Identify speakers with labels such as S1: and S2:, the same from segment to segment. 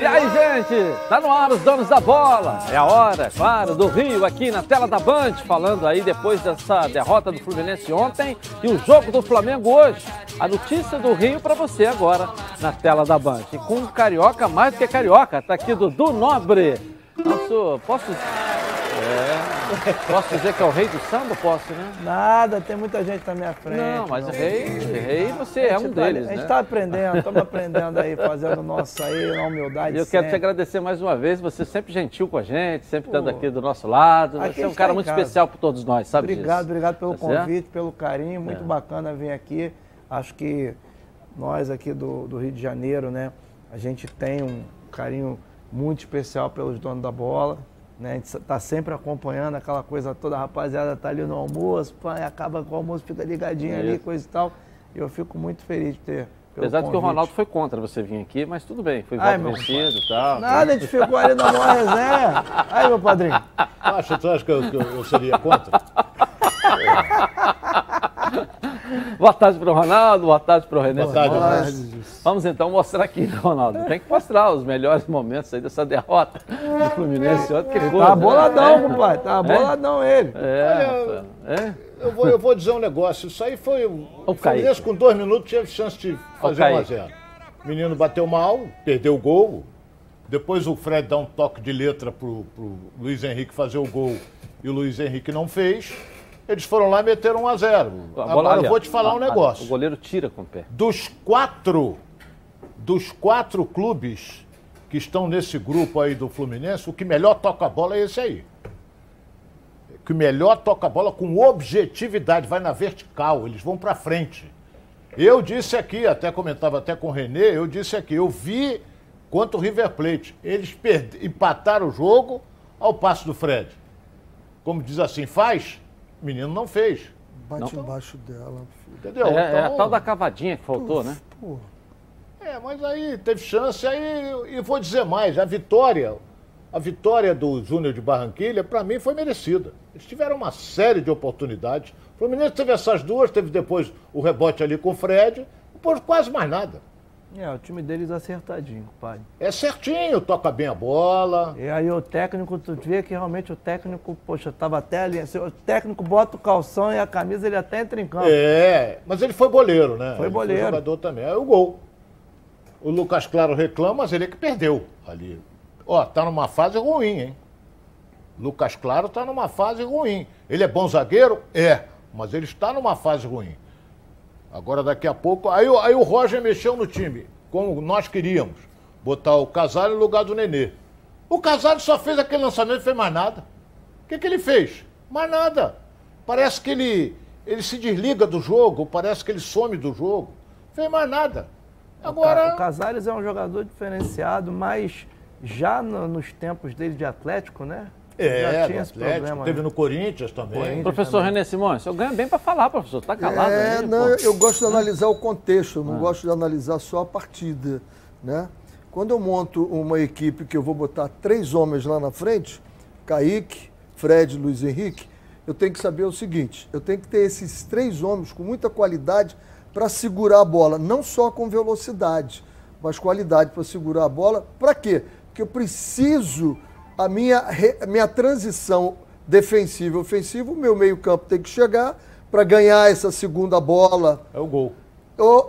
S1: E aí, gente, tá no ar os donos da bola. É a hora, claro, do Rio aqui na tela da Band, falando aí depois dessa derrota do Fluminense ontem e o jogo do Flamengo hoje. A notícia do Rio para você agora na tela da Band. E com um carioca mais do que carioca, tá aqui Dudu Nobre. Nosso, posso é. Posso dizer que é o rei do samba? Posso, né?
S2: Nada, tem muita gente na minha frente.
S1: Não, mas rei, rei você é um
S2: tá,
S1: deles,
S2: A gente
S1: né?
S2: está aprendendo, estamos aprendendo aí, fazendo nosso aí, na humildade.
S1: E eu quero te agradecer mais uma vez, você sempre gentil com a gente, sempre estando aqui do nosso lado. Você é um cara tá muito casa. especial para todos nós, sabe
S2: Obrigado,
S1: disso?
S2: obrigado pelo tá convite, certo? pelo carinho, muito é. bacana vir aqui. Acho que nós aqui do, do Rio de Janeiro, né, a gente tem um carinho muito especial pelos donos da bola. Né? A gente está sempre acompanhando aquela coisa toda, a rapaziada tá ali no almoço, pá, acaba com o almoço, fica ligadinho ali, coisa e tal. E eu fico muito feliz de ter.
S1: Apesar de que o Ronaldo foi contra você vir aqui, mas tudo bem, foi voto vencido e tal.
S2: Nada, a gente ficou ali na maior resenha. Aí, meu padrinho.
S3: Acha, tu acha que eu, que eu seria contra?
S1: boa tarde para o Ronaldo, boa tarde para o René. Boa tarde, Vamos então mostrar aqui, Ronaldo. Tem que mostrar os melhores momentos aí dessa derrota do Fluminense. Que
S2: coisa, tá boladão, né? pai. Tá é? boladão ele.
S3: É, Olha, é? Eu, vou, eu vou dizer um negócio. Isso aí foi. O, Fluminense com dois minutos tinha chance de fazer 1 um a 0 O menino bateu mal, perdeu o gol. Depois o Fred dá um toque de letra pro, pro Luiz Henrique fazer o gol e o Luiz Henrique não fez. Eles foram lá e meteram 1 a 0 Agora eu vou te falar um negócio.
S1: O goleiro tira com o pé.
S3: Dos quatro, dos quatro clubes que estão nesse grupo aí do Fluminense, o que melhor toca a bola é esse aí. O que melhor toca a bola com objetividade, vai na vertical, eles vão para frente. Eu disse aqui, até comentava até com o Renê, eu disse aqui, eu vi quanto o River Plate. Eles empataram o jogo ao passo do Fred. Como diz assim, faz, menino não fez.
S2: Bate não. embaixo dela.
S1: Entendeu? É, então, é, a então, tal da cavadinha que faltou, Uf, né? Porra.
S3: É, mas aí teve chance, aí, e vou dizer mais, a vitória, a vitória do Júnior de Barranquilha, para mim, foi merecida. Eles tiveram uma série de oportunidades. O Fluminense teve essas duas, teve depois o rebote ali com o Fred, por quase mais nada.
S2: É, o time deles acertadinho, pai.
S3: É certinho, toca bem a bola.
S2: E aí o técnico, tu vê que realmente o técnico, poxa, tava até ali. Assim, o técnico bota o calção e a camisa, ele até entra em campo.
S3: É, mas ele foi boleiro, né?
S2: Foi ele boleiro. Foi
S3: jogador também. É o gol. O Lucas Claro reclama, mas ele é que perdeu ali. Ó, tá numa fase ruim, hein? Lucas Claro tá numa fase ruim. Ele é bom zagueiro? É, mas ele está numa fase ruim. Agora, daqui a pouco. Aí, aí o Roger mexeu no time, como nós queríamos. Botar o Casário no lugar do Nenê. O Casário só fez aquele lançamento e fez mais nada. O que, que ele fez? Mais nada. Parece que ele, ele se desliga do jogo, parece que ele some do jogo. Fez mais nada. Agora.
S2: O Casares é um jogador diferenciado, mas já no, nos tempos dele de Atlético, né?
S3: É, já tinha esse problema. Teve né? no Corinthians também. Corinthians
S1: professor também. René Simões, eu ganho bem para falar, professor. Está calado.
S4: É, aí, não, eu gosto de analisar o contexto, eu não ah. gosto de analisar só a partida. Né? Quando eu monto uma equipe que eu vou botar três homens lá na frente, Kaique, Fred Luiz Henrique, eu tenho que saber o seguinte: eu tenho que ter esses três homens com muita qualidade para segurar a bola, não só com velocidade, mas qualidade para segurar a bola. Para quê? Porque eu preciso a minha, a minha transição defensiva e ofensiva, o meu meio-campo tem que chegar para ganhar essa segunda bola.
S3: É o gol.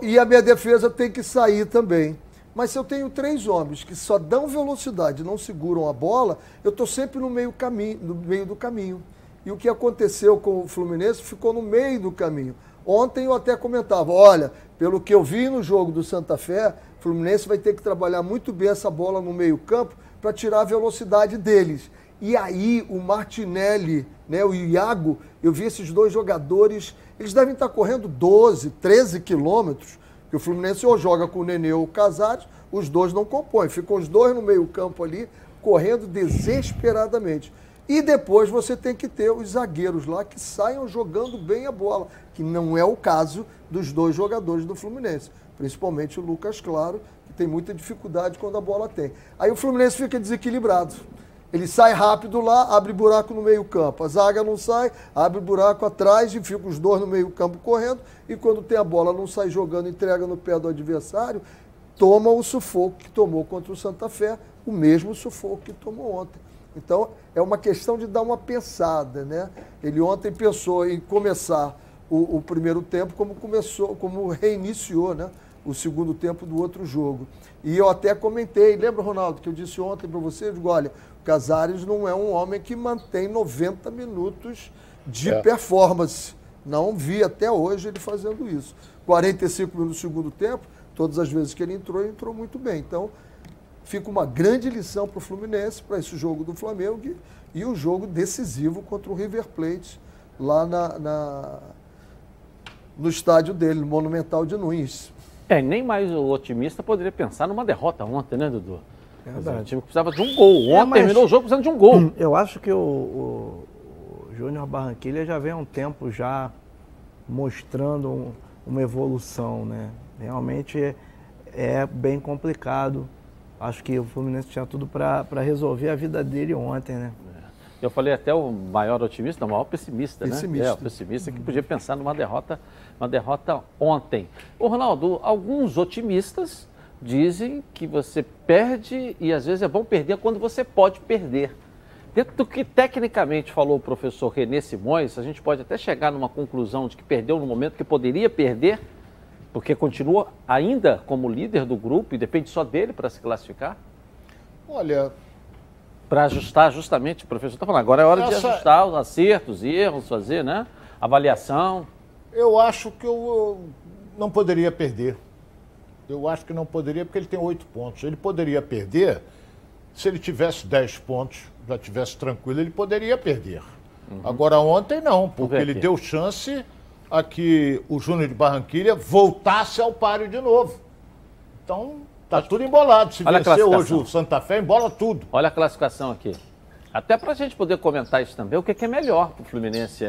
S4: E a minha defesa tem que sair também. Mas se eu tenho três homens que só dão velocidade, não seguram a bola, eu estou sempre no meio, caminho, no meio do caminho. E o que aconteceu com o Fluminense ficou no meio do caminho. Ontem eu até comentava, olha, pelo que eu vi no jogo do Santa Fé, o Fluminense vai ter que trabalhar muito bem essa bola no meio campo, para tirar a velocidade deles. E aí o Martinelli, né, o Iago, eu vi esses dois jogadores, eles devem estar correndo 12, 13 quilômetros, que o Fluminense ou joga com o Nenê ou o Casares, os dois não compõem, ficam os dois no meio campo ali, correndo desesperadamente. E depois você tem que ter os zagueiros lá que saiam jogando bem a bola, que não é o caso dos dois jogadores do Fluminense, principalmente o Lucas Claro tem muita dificuldade quando a bola tem. Aí o Fluminense fica desequilibrado. Ele sai rápido lá, abre buraco no meio-campo. A zaga não sai, abre buraco atrás e fica os dois no meio-campo correndo. E quando tem a bola, não sai jogando, entrega no pé do adversário. toma o sufoco que tomou contra o Santa Fé, o mesmo sufoco que tomou ontem. Então, é uma questão de dar uma pensada, né? Ele ontem pensou em começar o, o primeiro tempo como começou, como reiniciou, né? O segundo tempo do outro jogo. E eu até comentei, lembra, Ronaldo, que eu disse ontem para você, eu digo, olha, o Casares não é um homem que mantém 90 minutos de é. performance. Não vi até hoje ele fazendo isso. 45 minutos no segundo tempo, todas as vezes que ele entrou, ele entrou muito bem. Então, fica uma grande lição para o Fluminense, para esse jogo do Flamengo e, o jogo decisivo contra o River Plate, lá na, na, no estádio dele, no Monumental de Nunes.
S1: É, nem mais o otimista poderia pensar numa derrota ontem, né, Dudu? É verdade. O time precisava de um gol. Ontem é, mas... terminou o jogo precisando de um gol.
S2: Eu acho que o, o, o Júnior Barranquilha já vem há um tempo já mostrando um, uma evolução, né? Realmente é, é bem complicado acho que o Fluminense tinha tudo para resolver a vida dele ontem, né? É.
S1: Eu falei até o maior otimista, o maior pessimista, pessimista. né? É, o pessimista que podia pensar numa derrota, uma derrota ontem. Ô Ronaldo, alguns otimistas dizem que você perde e às vezes é bom perder quando você pode perder. Dentro do que tecnicamente falou o professor Renê Simões, a gente pode até chegar numa conclusão de que perdeu no momento que poderia perder, porque continua ainda como líder do grupo e depende só dele para se classificar?
S3: Olha.
S1: Para ajustar justamente, o professor está falando, agora é hora essa... de ajustar os acertos, erros, fazer, né? Avaliação.
S3: Eu acho que eu não poderia perder. Eu acho que não poderia, porque ele tem oito pontos. Ele poderia perder, se ele tivesse dez pontos, já tivesse tranquilo, ele poderia perder. Uhum. Agora ontem não, porque ele deu chance a que o Júnior de Barranquilha voltasse ao páreo de novo. Então, tá tudo embolado. Se Olha vencer hoje o Santa Fé, embola tudo.
S1: Olha a classificação aqui. Até para a gente poder comentar isso também, o que é melhor para o Fluminense?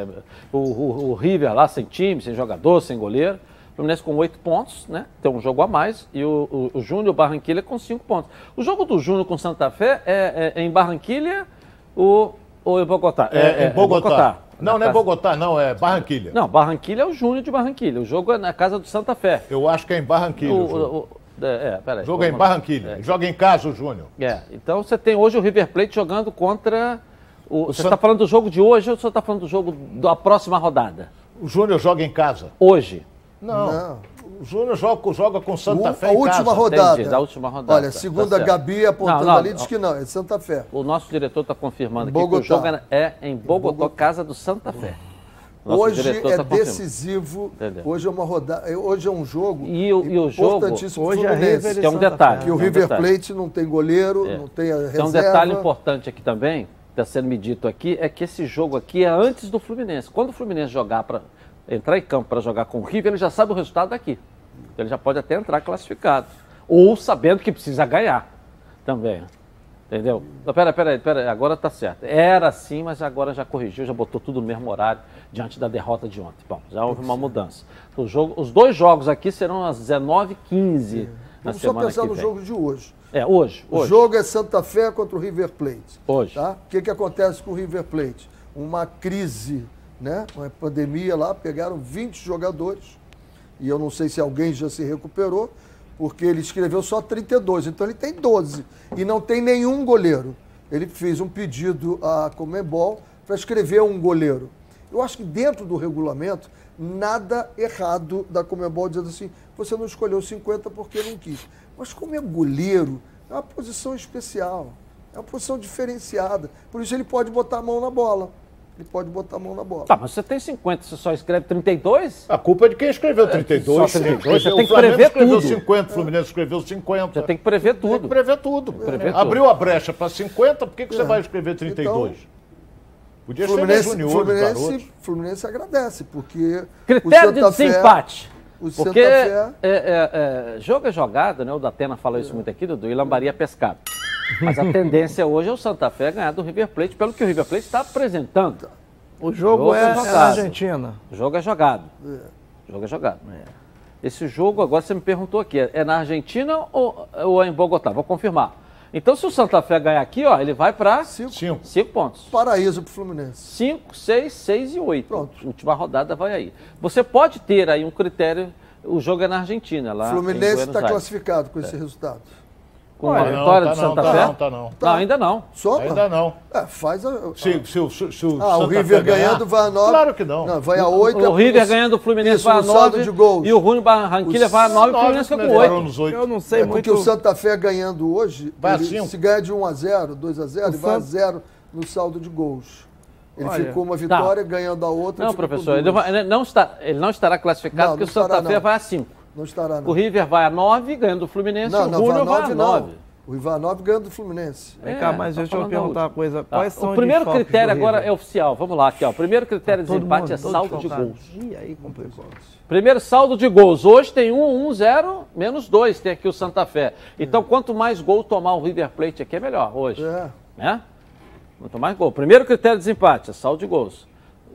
S1: O, o, o, River lá sem time, sem jogador, sem goleiro. O Fluminense com oito pontos, né? Tem um jogo a mais. E o, o, o Júnior Barranquilha com cinco pontos. O jogo do Júnior com Santa Fé é, é, é em Barranquilha ou, ou em Bogotá?
S3: É, é, é em Bogotá. Bogotá. Não, não é Bogotá, não, é Barranquilha.
S1: Não, Barranquilha é o Júnior de Barranquilha. O jogo é na casa do Santa Fé.
S3: Eu acho que é em Barranquilha. O, o, o é, peraí. O jogo é em Barranquilha. É. Joga em casa o Júnior.
S1: É, então você tem hoje o River Plate jogando contra. O, você está falando do jogo de hoje ou você está falando do jogo da próxima rodada?
S3: O Júnior joga em casa.
S1: Hoje?
S3: Não. não. O Júnior joga, joga com Santa Fé. A
S4: última
S3: casa.
S4: rodada.
S1: Entendi, última rodada.
S4: Olha, segundo tá a Gabi apontando não, não, ali, diz que não, é Santa Fé.
S1: O nosso diretor está confirmando aqui que o jogo é em Bogotá, Bogotá. casa do Santa Fé.
S4: Nosso hoje é decisivo. Entendeu? Hoje é uma rodada. Hoje é um jogo
S1: e o, e o jogo
S4: hoje é
S1: que é um detalhe.
S4: Que o River um Plate não tem goleiro, é. não tem a reserva. Tem
S1: um detalhe importante aqui também, está sendo me dito aqui, é que esse jogo aqui é antes do Fluminense. Quando o Fluminense jogar para entrar em campo para jogar com o River, ele já sabe o resultado daqui. Ele já pode até entrar classificado. Ou sabendo que precisa ganhar também. Entendeu? Não, pera, pera, pera, agora tá certo. Era assim, mas agora já corrigiu, já botou tudo no mesmo horário diante da derrota de ontem. Bom, já houve uma mudança. O jogo, os dois jogos aqui serão às 19h15 é. na Vamos semana
S4: só pensar
S1: no
S4: jogo de hoje.
S1: É, hoje,
S4: hoje. O jogo é Santa Fé contra o River Plate.
S1: Hoje.
S4: Tá? O que, que acontece com o River Plate? Uma crise, né? uma pandemia lá, pegaram 20 jogadores, e eu não sei se alguém já se recuperou, porque ele escreveu só 32, então ele tem 12 e não tem nenhum goleiro. Ele fez um pedido à Comebol para escrever um goleiro. Eu acho que dentro do regulamento, nada errado da Comebol dizendo assim, você não escolheu 50 porque não quis. Mas como é goleiro, é uma posição especial, é uma posição diferenciada. Por isso ele pode botar a mão na bola ele pode botar a mão na bola.
S1: Tá, mas você tem 50, você só escreve 32?
S3: A culpa é de quem escreveu 32. É,
S1: só 32. Você tem que prever
S3: escreveu
S1: tudo.
S3: 50, o Fluminense escreveu 50.
S1: Você tem que prever tudo. Tem que
S3: prever tudo. Prever Abriu a brecha para 50, por que, que é. você vai escrever 32? Então,
S4: Podia Fluminense, ser junior, Fluminense, Fluminense agradece, porque.
S1: Critério de desempate. O porque Fé... é, é, é, jogo é jogado, né? O Datena fala isso muito aqui, Dudu, e lambaria pescado. Mas a tendência hoje é o Santa Fé ganhar do River Plate, pelo que o River Plate está apresentando.
S2: O jogo, o jogo é, é, é, na Argentina.
S1: O jogo é jogado. É. O jogo é jogado. É. Esse jogo, agora você me perguntou aqui, é na Argentina ou, ou é em Bogotá? Vou confirmar. Então, se o Santa Fé ganhar aqui, ó, ele vai para cinco. cinco. cinco pontos.
S4: Paraíso para o Fluminense.
S1: Cinco, seis, seis e oito. Pronto. Última rodada vai aí. Você pode ter aí um critério O jogo é na Argentina, lá.
S4: O Fluminense está classificado com esse resultado.
S1: Com
S2: Olha,
S1: a
S3: Não,
S1: vitória
S3: tá
S1: de
S3: não,
S1: Santa
S3: tá
S1: Fé?
S3: não, tá não.
S1: Não, ainda não.
S4: Só?
S3: Ainda não.
S4: É, faz a.
S3: Se, se, o- se, se o
S4: Ah, o River
S3: Fé ganhar-
S4: ganhando vai a 9.
S3: Claro que não.
S4: Não, vai a 8.
S1: O River ganhando o Fluminense
S4: Isso,
S1: vai a
S4: no saldo
S1: 9
S4: de gols.
S1: e o Rúnio Barranquilha
S4: Os
S1: vai a 9 e o
S3: Nove
S1: Fluminence fica com
S3: melhoraram
S1: 8.
S3: nos oito.
S2: Eu não sei
S4: É
S2: muito.
S4: porque o Santa Fé ganhando hoje,
S3: Vai a
S4: ele,
S3: cinco.
S4: se ganha de 1 a 0, 2 a 0,
S2: O
S4: ele vai a
S2: Santa-
S4: 0 no saldo de gols. Ele
S2: Olha,
S4: ficou uma vitória ganhando a outra.
S1: Não,
S4: com
S1: professor, ele, não, está, ele não estará classificado
S4: Não,
S1: porque
S4: não
S1: o Santa Fé
S4: não.
S1: vai a 5.
S4: Não estará, não.
S1: O River vai a 9, ganhando o Fluminense,
S4: Não,
S1: e o
S4: não, vai a
S1: a
S4: 9
S1: 9.
S4: não. O Ivanov ganha do Fluminense.
S2: Vem
S1: É,
S2: cá, mas
S1: tá
S2: deixa eu perguntar uma coisa.
S1: Tá,
S2: Quais são
S1: o primeiro critério
S2: do
S1: agora é oficial. Vamos lá, aqui, ó. O primeiro critério de
S2: Todo
S1: desempate
S2: mundo,
S1: é saldo de gols.
S2: Ih, aí complicou.
S1: Primeiro saldo de gols. Hoje tem 1, 1, 0, menos 2. Tem aqui o Santa Fé. Então, quanto mais gol tomar o River Plate aqui, é melhor hoje.
S4: É.
S1: Né? Quanto mais gol. Primeiro critério de desempate é saldo de gols.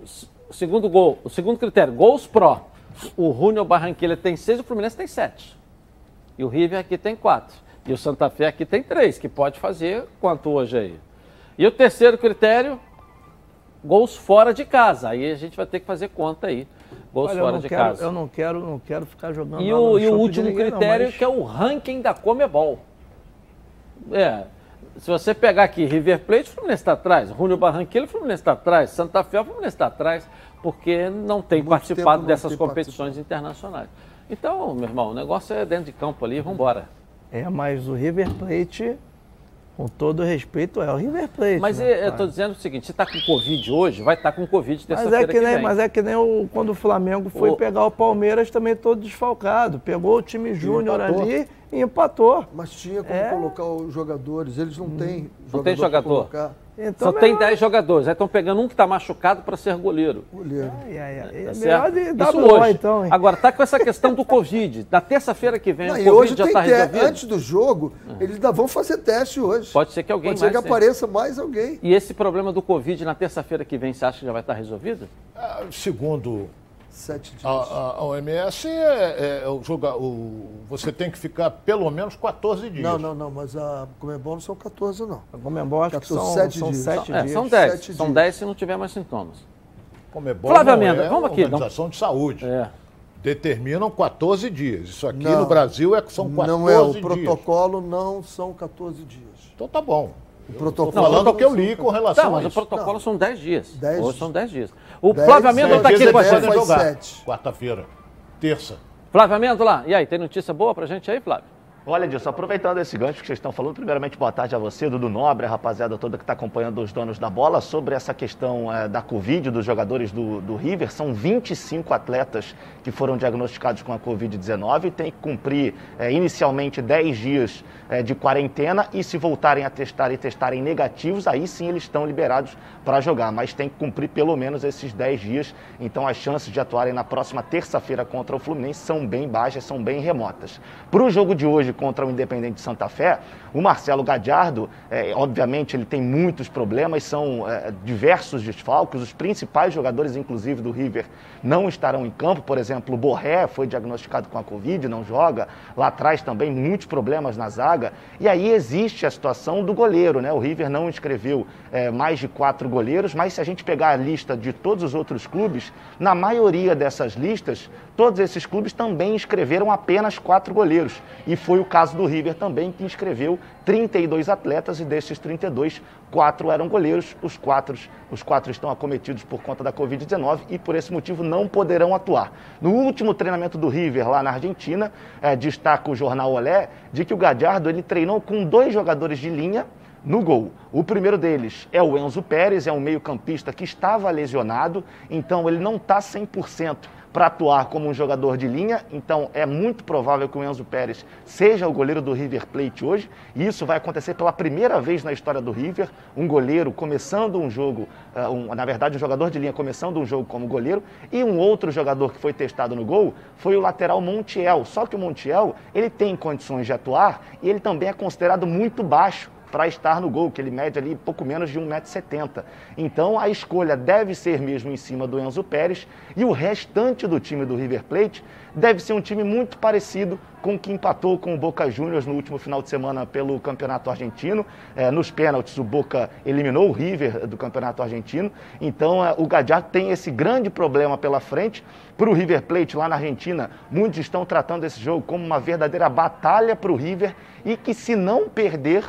S1: S- O segundo gol, o segundo critério, gols pró. O Júnior Barranquilla tem 6, o Fluminense tem 7. E o River aqui tem 4. E o Santa Fé aqui tem 3, que pode fazer quanto hoje aí. E o terceiro critério, gols fora de casa. Aí a gente vai ter que fazer conta aí. Gols
S2: Olha,
S1: fora
S2: não
S1: de
S2: quero,
S1: casa.
S2: eu não quero, não quero ficar jogando
S1: E o, e o último
S2: ninguém, não,
S1: critério,
S2: mas-
S1: que é o ranking da Comebol. É, se você pegar aqui River Plate, o Fluminense está atrás. Júnior Barranquilla, o Fluminense está atrás. Santa Fé, o Fluminense está atrás, porque não tem
S4: Muito
S1: participado
S4: tempo
S1: dessas competições internacionais. Então, meu irmão, o negócio é dentro de campo ali, vamos embora.
S2: É, mas o River Plate, com todo respeito, é o River Plate.
S1: Mas
S2: né,
S1: eu estou dizendo o seguinte, você está com Covid hoje, vai estar com Covid
S2: Mas
S1: terça-feira
S2: é que, nem,
S1: vem.
S2: mas é que nem o, quando o Flamengo foi
S1: O-
S2: pegar o Palmeiras também todo desfalcado. Pegou o time júnior ali e empatou.
S4: Mas tinha como
S2: É.
S4: colocar os jogadores. Eles não têm
S1: Não tem
S4: pra
S1: jogador.
S2: Então,
S1: Só tem
S2: melhor-
S1: 10 jogadores, aí estão pegando um que está machucado para ser goleiro.
S4: Goleiro.
S2: Ai, ai, ai. É
S1: Tá
S2: melhor
S1: certo?
S2: de dar
S1: Isso hoje.
S2: então, hein?
S1: Agora, tá com essa questão do Covid. Na terça-feira que vem,
S4: Não,
S1: o Covid
S4: hoje
S1: já
S4: tem
S1: está resolvido.
S4: Antes do jogo, eles ainda vão fazer teste hoje.
S1: Pode ser que alguém
S4: Pode ser
S1: mais
S4: que apareça mais alguém.
S1: E esse problema do Covid na terça-feira que vem, você acha que já vai estar resolvido?
S3: Ah, Segundo
S4: Sete dias.
S3: a, a- a OMS, é, é o joga, o, você tem que ficar pelo menos 14 dias.
S4: Não, não, não, mas a Comebol não são 14, não.
S2: A Comembol acho que
S4: 14,
S2: são
S4: sete
S2: são
S4: dias.
S2: sete
S1: É,
S2: dias.
S1: são 10.
S4: sete
S1: São
S4: dias.
S1: 10 se não tiver mais sintomas.
S3: Comebol
S1: Flávia
S3: não
S1: Amenda,
S3: é
S1: vamos aqui,
S3: Organização de Saúde.
S1: É.
S3: Determinam 14 dias. Isso aqui
S4: Não.
S3: no Brasil é, são 14
S4: Não é, o
S3: dias.
S4: protocolo não são 14 dias.
S3: Então tá bom.
S4: O protocolo
S3: falando o que eu
S4: não
S3: li com relação
S1: Tá,
S3: a
S1: mas o protocolo são 10 dias.
S4: Dez
S1: Hoje são 10 dias. O
S4: Dez,
S1: Flávio Amêndola está aqui com a
S4: é
S1: gente.
S3: Quarta-feira. Terça.
S1: Flávio Amêndola, e aí, tem notícia boa pra gente aí, Flávio?
S5: Olha, Dilson, aproveitando esse gancho que vocês estão falando, primeiramente, boa tarde a você, Dudu Nobre, a rapaziada toda que está acompanhando os donos da bola, sobre essa questão eh, da Covid dos jogadores do, do River. São 25 atletas que foram diagnosticados com a Covid-19 e têm que cumprir eh, inicialmente 10 dias eh, de quarentena e se voltarem a testar e testarem negativos, aí sim eles estão liberados para jogar, mas tem que cumprir pelo menos esses 10 dias. Então as chances de atuarem na próxima terça-feira contra o Fluminense são bem baixas, são bem remotas. Para o jogo de hoje contra o Independente de Santa Fé, o Marcelo Gadiardo, eh, obviamente, ele tem muitos problemas, são eh, diversos desfalques, os principais jogadores, inclusive do River, não estarão em campo. Por exemplo, o Borré foi diagnosticado com a Covid, não joga. Lá atrás também muitos problemas na zaga. E aí existe a situação do goleiro, né? O River não inscreveu eh, mais de quatro goleiros, mas se a gente pegar a lista de todos os outros clubes, na maioria dessas listas, todos esses clubes também inscreveram apenas quatro goleiros. E foi o caso do River também, que inscreveu 32 atletas e desses 32, quatro eram goleiros. Os quatro, os quatro estão acometidos por conta da Covid-19 e por esse motivo não poderão atuar. No último treinamento do River lá na Argentina, eh, destaca o jornal Olé, de que o Gadiardo ele treinou com dois jogadores de linha no gol. O primeiro deles é o Enzo Pérez, é um meio-campista que estava lesionado, então ele não está 100% para atuar como um jogador de linha, então é muito provável que o Enzo Pérez seja o goleiro do River Plate hoje, e isso vai acontecer pela primeira vez na história do River, um goleiro começando um jogo, uh, um, na verdade um jogador de linha começando um jogo como goleiro, e um outro jogador que foi testado no gol foi o lateral Montiel, só que o Montiel, ele tem condições de atuar e ele também é considerado muito baixo para estar no gol, que ele mede ali pouco menos de 1,70m. Então a escolha deve ser mesmo em cima do Enzo Pérez e o restante do time do River Plate deve ser um time muito parecido com o que empatou com o Boca Juniors no último final de semana pelo Campeonato Argentino. É, nos pênaltis, o Boca eliminou o River do Campeonato Argentino. Então, é, o Gadiardo tem esse grande problema pela frente. Para o River Plate, lá na Argentina, muitos estão tratando esse jogo como uma verdadeira batalha para o River e que, se não perder,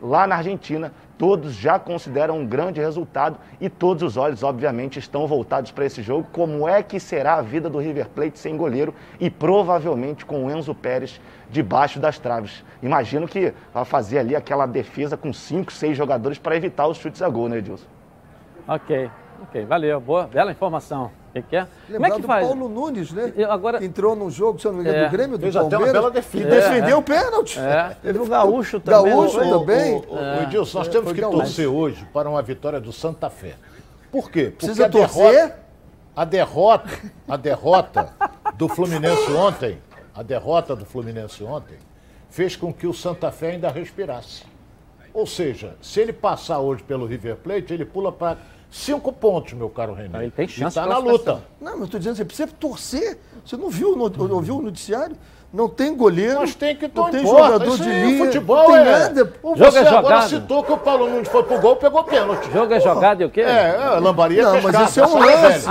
S5: lá na Argentina, todos já consideram um grande resultado e todos os olhos, obviamente, estão voltados para esse jogo. Como é que será a vida do River Plate sem goleiro e provavelmente com o Enzo Pérez debaixo das traves? Imagino que vai fazer ali aquela defesa com cinco, seis jogadores para evitar os chutes a gol, né, Edilson?
S1: Ok, ok, valeu, boa, bela informação. Que, que é?
S4: Como é que faz? Paulo Nunes, né? Eu agora... Entrou num jogo, se eu não me engano, é. do Grêmio, do Fez Palmeiras. Até uma bela defesa. E defendeu é. o pênalti.
S1: É. Teve o Gaúcho também.
S4: Gaúcho o, também.
S3: O, o, o, Edilson, nós temos que Gaúcho. torcer hoje para uma vitória do Santa Fé. Por quê?
S4: Porque Precisa a torcer?
S3: a derrota, a derrota do Fluminense ontem, a derrota do Fluminense ontem, fez com que o Santa Fé ainda respirasse. Ou seja, se ele passar hoje pelo River Plate, ele pula para Cinco pontos, meu caro René.
S1: Ele tem chance
S3: Está na luta.
S4: Não, mas estou dizendo, você precisa torcer. Você não viu, não, não viu o noticiário? Não tem goleiro.
S3: Mas tem que
S4: Não tem jogador
S3: Isso
S4: de linha.
S3: Futebol
S4: não tem
S3: é...
S4: nada.
S3: Ou Jogo você é jogado. agora citou que o Paulo Nunes foi pro gol pegou pênalti.
S1: Jogo é jogado e o quê?
S3: É, é lambaria
S4: Não, mas isso é um lance.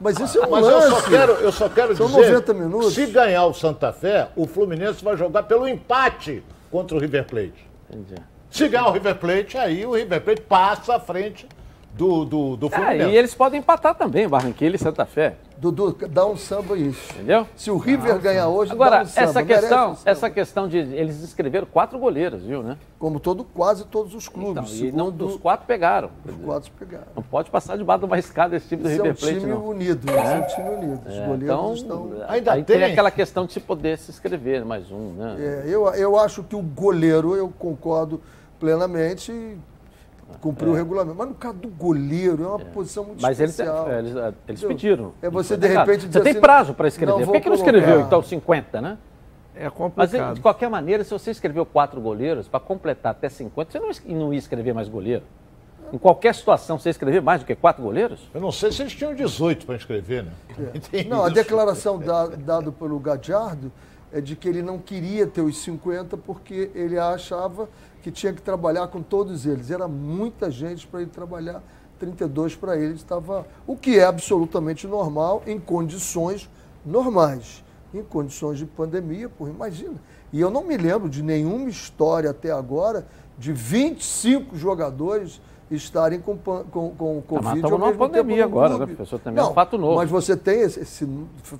S4: Mas isso é um
S3: mas
S4: lance.
S3: eu só quero, eu só quero
S4: São
S3: dizer
S4: 90 minutos.
S3: se ganhar o Santa Fé, o Fluminense vai jogar pelo empate contra o River Plate. Entendi. Se ganhar o River Plate, aí o River Plate passa à frente do, do, do Fluminense.
S1: É, e eles podem empatar também, Barranquilla e Santa Fé.
S4: Dudu, dá um samba isso.
S1: Entendeu?
S4: Se o River ganhar hoje,
S1: Agora,
S4: dá um samba.
S1: essa questão, um essa questão de eles escreveram quatro goleiros, viu, né?
S4: Como todo, quase todos os clubes.
S1: Então, e não, dos quatro pegaram.
S4: Os quatro pegaram.
S1: Não pode passar debaixo de uma escada esse time do
S4: Esse
S1: River
S4: é um
S1: Plate,
S4: time
S1: não.
S4: unido, é. é um time unido. Os
S1: É,
S4: goleiros
S1: então,
S4: estão...
S3: Ainda
S1: aí
S3: tem.
S1: aquela questão de se poder se inscrever, mais um, né?
S4: É, eu, eu acho que o goleiro, eu concordo plenamente, cumpriu o regulamento. Mas no caso do goleiro, é uma posição muito
S1: Mas eles,
S4: especial.
S1: é, eles, é, eles pediram.
S4: É você, de repente, dizer
S1: Você tem
S4: assim,
S1: prazo para escrever.
S4: não
S1: Por
S4: vou
S1: que, que não escreveu, então, 50, né?
S2: É
S1: Mas,
S2: complicado.
S1: de qualquer maneira, se você escreveu quatro goleiros, para completar até 50, você não, não ia escrever mais goleiro. Em qualquer situação, você escrever mais do que quatro goleiros?
S3: Eu não sei se eles tinham 18 para inscrever, né? Tem
S4: Não, a declaração da, dada pelo Gadiardo é de que ele não queria ter os 50 porque ele achava que tinha que trabalhar com todos eles. Era muita gente para ele trabalhar, 32 para ele estava, o que é absolutamente normal em condições normais. Em condições de pandemia, por imagina. E eu não me lembro de nenhuma história até agora de 25 jogadores estarem com, com, com
S1: mas
S4: Covid.
S1: estamos
S4: ao
S1: numa pandemia agora, né, professor? Também é um fato novo.
S4: Mas você tem esse, esse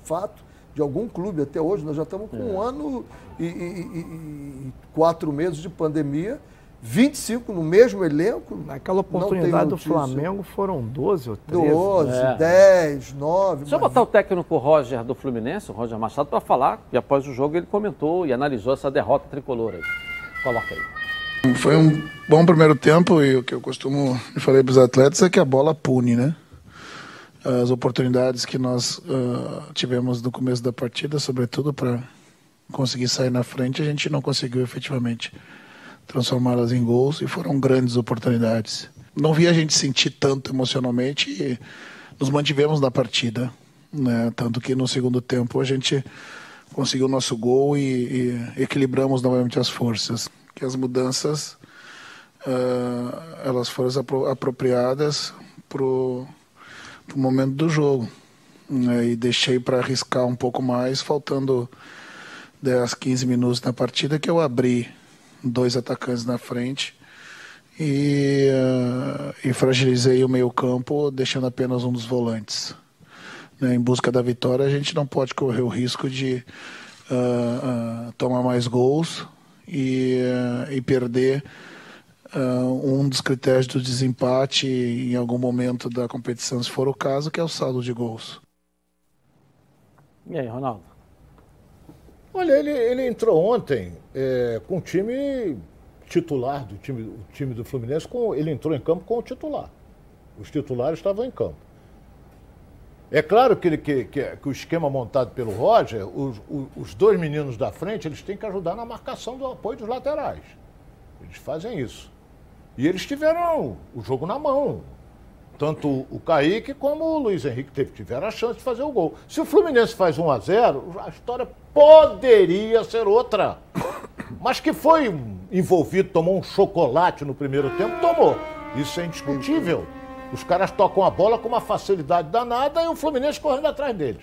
S4: fato de algum clube até hoje, nós já estamos com
S1: É.
S4: um ano e, e- e- e quatro meses de pandemia, 25 no mesmo elenco.
S2: Naquela oportunidade do. Flamengo foram 12 ou 13.
S4: 12,
S1: É.
S4: 10, 9.
S1: Deixa eu botar o técnico Roger do Fluminense, o Roger Machado, para falar, e após o jogo ele comentou e analisou essa derrota tricolor aí. Coloca aí.
S6: Foi um bom primeiro tempo e o que eu costumo falei para os atletas é que a bola pune, né? As oportunidades que nós ah, tivemos no começo da partida, sobretudo para conseguir sair na frente, a gente não conseguiu efetivamente transformá-las em gols e foram grandes oportunidades. Não vi a gente sentir tanto emocionalmente e nos mantivemos na partida, né? Tanto que no segundo tempo a gente conseguiu o nosso gol e, e equilibramos novamente as forças. Que as mudanças ah, elas foram apro- apropriadas pro pro momento do jogo né? e deixei para arriscar um pouco mais, faltando 10, 15 minutos na partida que eu abri dois atacantes na frente e, ah, e fragilizei o meio campo, deixando apenas um dos volantes. Né, em busca da vitória, a gente não pode correr o risco de ah, ah, tomar mais gols e, e perder ah, um dos critérios do desempate em algum momento da competição, se for o caso, que é o saldo de gols.
S1: E aí, Ronaldo?
S3: Olha, ele, ele entrou ontem é, com o time titular do time, o time do Fluminense, com, ele entrou em campo com o titular. Os titulares estavam em campo. É claro que, ele, que, que, que o esquema montado pelo Roger, os, os, os dois meninos da frente, eles têm que ajudar na marcação do apoio dos laterais. Eles fazem isso. E eles tiveram o jogo na mão. Tanto o Kaique como o Luiz Henrique teve, tiveram a chance de fazer o gol. Se o Fluminense faz 1 a 0 a história poderia ser outra. Mas que foi envolvido, tomou um chocolate no primeiro tempo, tomou. Isso é indiscutível. Os caras tocam a bola com uma facilidade danada e o Fluminense correndo atrás deles.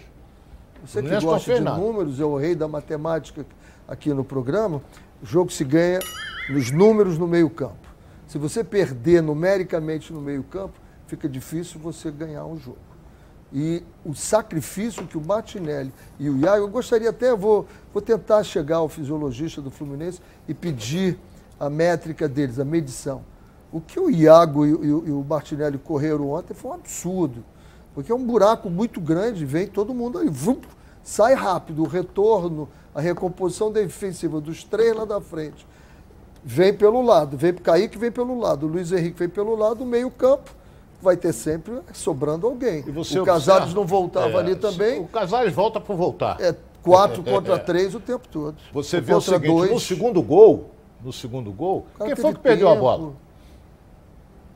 S4: Você que gosta de
S3: nada.
S4: números, é o rei da matemática aqui no programa, o jogo se ganha nos números no meio campo. Se você perder numericamente no meio campo, fica difícil você ganhar um jogo. E o sacrifício que o Martinelli e o Iago, eu gostaria até, vou, vou tentar chegar ao fisiologista do Fluminense e pedir a métrica deles, a medição. O que o Iago e, e, e o Martinelli correram ontem foi um absurdo. Porque é um buraco muito grande, vem todo mundo aí, vum, sai rápido, o retorno, a recomposição defensiva dos três lá da frente. Vem pelo lado, vem Kaique vem pelo lado, o Luiz Henrique vem pelo lado, o meio campo vai ter sempre sobrando alguém. o Casares não voltava é, ali também.
S3: O Casares volta por voltar.
S4: É quatro é, contra é, três o tempo todo.
S3: Você vê o seguinte, dois, no segundo gol, no segundo gol, quem foi que perdeu tempo. a bola?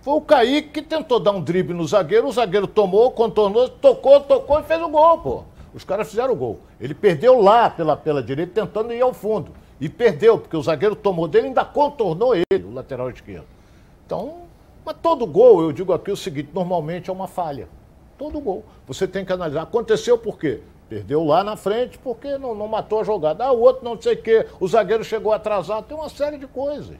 S3: Foi o Kaique que tentou dar um drible no zagueiro, o zagueiro tomou, contornou, tocou, tocou e fez o gol, pô. Os caras fizeram o gol. Ele perdeu lá pela, pela direita, tentando ir ao fundo. E perdeu, porque o zagueiro tomou dele e ainda contornou ele, o lateral esquerdo. Então, mas todo gol, eu digo aqui o seguinte, normalmente é uma falha. Todo gol. Você tem que analisar. Aconteceu por quê? Perdeu lá na frente porque não, não matou a jogada. Ah, o outro não sei o quê, o zagueiro chegou atrasado. Tem uma série de coisas.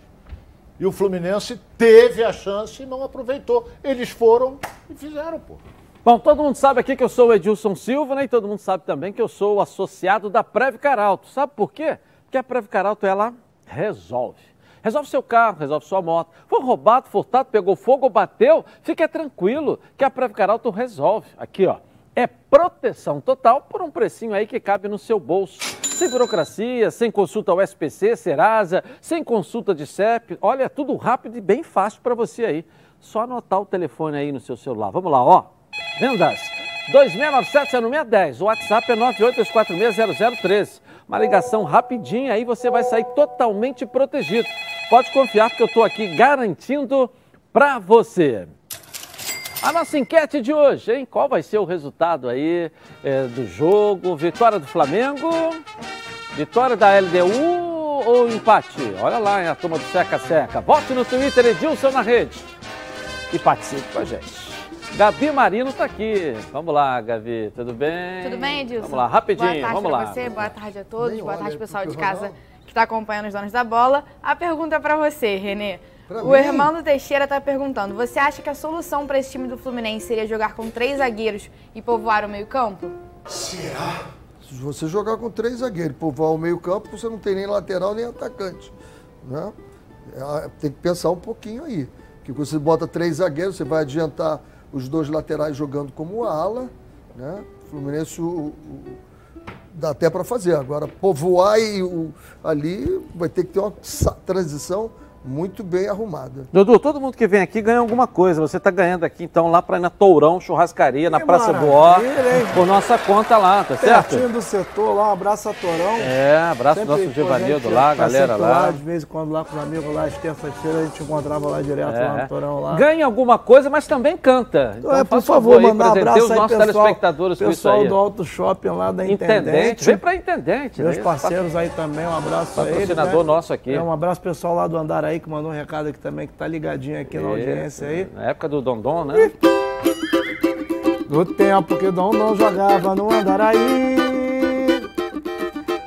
S3: E o Fluminense teve a chance e não aproveitou. Eles foram e fizeram, pô.
S1: Bom, todo mundo sabe aqui que eu sou o Edilson Silva, né? E todo mundo sabe também que eu sou o associado da Preve Caralto. Sabe por quê? Porque a Preve Caralto, ela resolve. Resolve seu carro, resolve sua moto. Foi roubado, furtado, pegou fogo bateu, fique tranquilo que a Previcar Auto resolve. Aqui, ó. É proteção total por um precinho aí que cabe no seu bolso. Sem burocracia, sem consulta ao SPC, Serasa, sem consulta de CEP. Olha, é tudo rápido e bem fácil para você aí. Só anotar o telefone aí no seu celular. Vamos lá, ó. Vendas 2697-0610. O WhatsApp é 982460013 uma ligação rapidinha, aí você vai sair totalmente protegido. Pode confiar que eu estou aqui garantindo para você. A nossa enquete de hoje, hein? Qual vai ser o resultado aí é, do jogo? Vitória do Flamengo? Vitória da LDU ou empate? Olha lá, hein, a turma do Seca Seca. Vote no Twitter Edilson na rede e participe com a gente. Gabi Marino está aqui. Vamos lá, Gabi, tudo bem?
S7: Tudo bem, Edilson?
S1: Vamos lá, rapidinho,
S7: boa tarde
S1: vamos lá.
S7: você, boa tarde a todos, Nem boa tarde pessoal de casa que está acompanhando os donos da bola. A pergunta é para você, Renê. Pra o mim? Hermano Teixeira está perguntando: você acha que a solução para esse time do Fluminense seria jogar com três zagueiros e povoar o meio-campo?
S4: Será? Se você jogar com três zagueiros e povoar o meio-campo, você não tem nem lateral nem atacante. Né? É, tem que pensar um pouquinho aí. Que você bota três zagueiros, você vai adiantar os dois laterais jogando como ala, né? O Fluminense o, o, dá até para fazer. Agora, povoar e o, ali vai ter que ter uma transição muito bem arrumada.
S1: Dudu, todo mundo que vem aqui ganha alguma coisa. Você está ganhando aqui, então, lá para ir na Tourão, churrascaria, na Praça do Ó, por nossa conta lá, tá certo?
S2: Pertinho do setor lá, um abraço a Tourão.
S1: É, abraço Sempre, nosso Givanildo lá, tá galera lá. lá.
S2: De vez em quando lá com os amigos lá, às terças-feiras a gente encontrava lá direto, é. lá no Tourão lá.
S1: Ganha alguma coisa, mas também canta.
S2: Então, é, por favor, mandar um abraço
S1: os nossos
S2: pessoal,
S1: telespectadores
S2: pessoal do Auto Shopping lá da Intendente. Intendente.
S1: Vem para Intendente.
S2: Meus né? parceiros aí também, um abraço a eles.
S1: Patrocinador né? nosso aqui.
S2: É, um abraço pessoal lá do Andaraí que mandou um recado aqui também, que tá ligadinho aqui na audiência aí.
S1: Na época do Dondon, né?
S2: No tempo que Dondon jogava no Andaraí,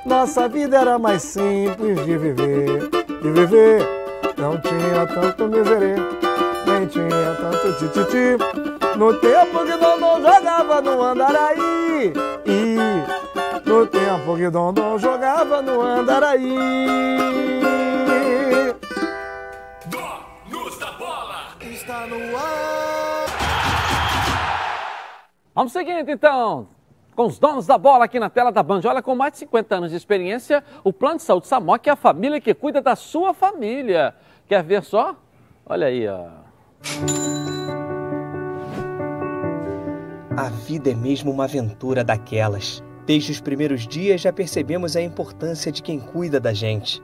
S2: nossa vida era mais simples de viver, de viver. Não tinha tanto miserê, nem tinha tanto tititi. No tempo que Dondon jogava no Andaraí, e no tempo que Dondon jogava no Andaraí.
S1: Está no ar. Vamos seguindo então com os donos da bola aqui na tela da Band. Olha, com mais de 50 anos de experiência, o Plano de Saúde Samok é a família que cuida da sua família. Quer ver só? Olha aí, ó.
S8: A vida é mesmo uma aventura daquelas. Desde os primeiros dias já percebemos a importância de quem cuida da gente.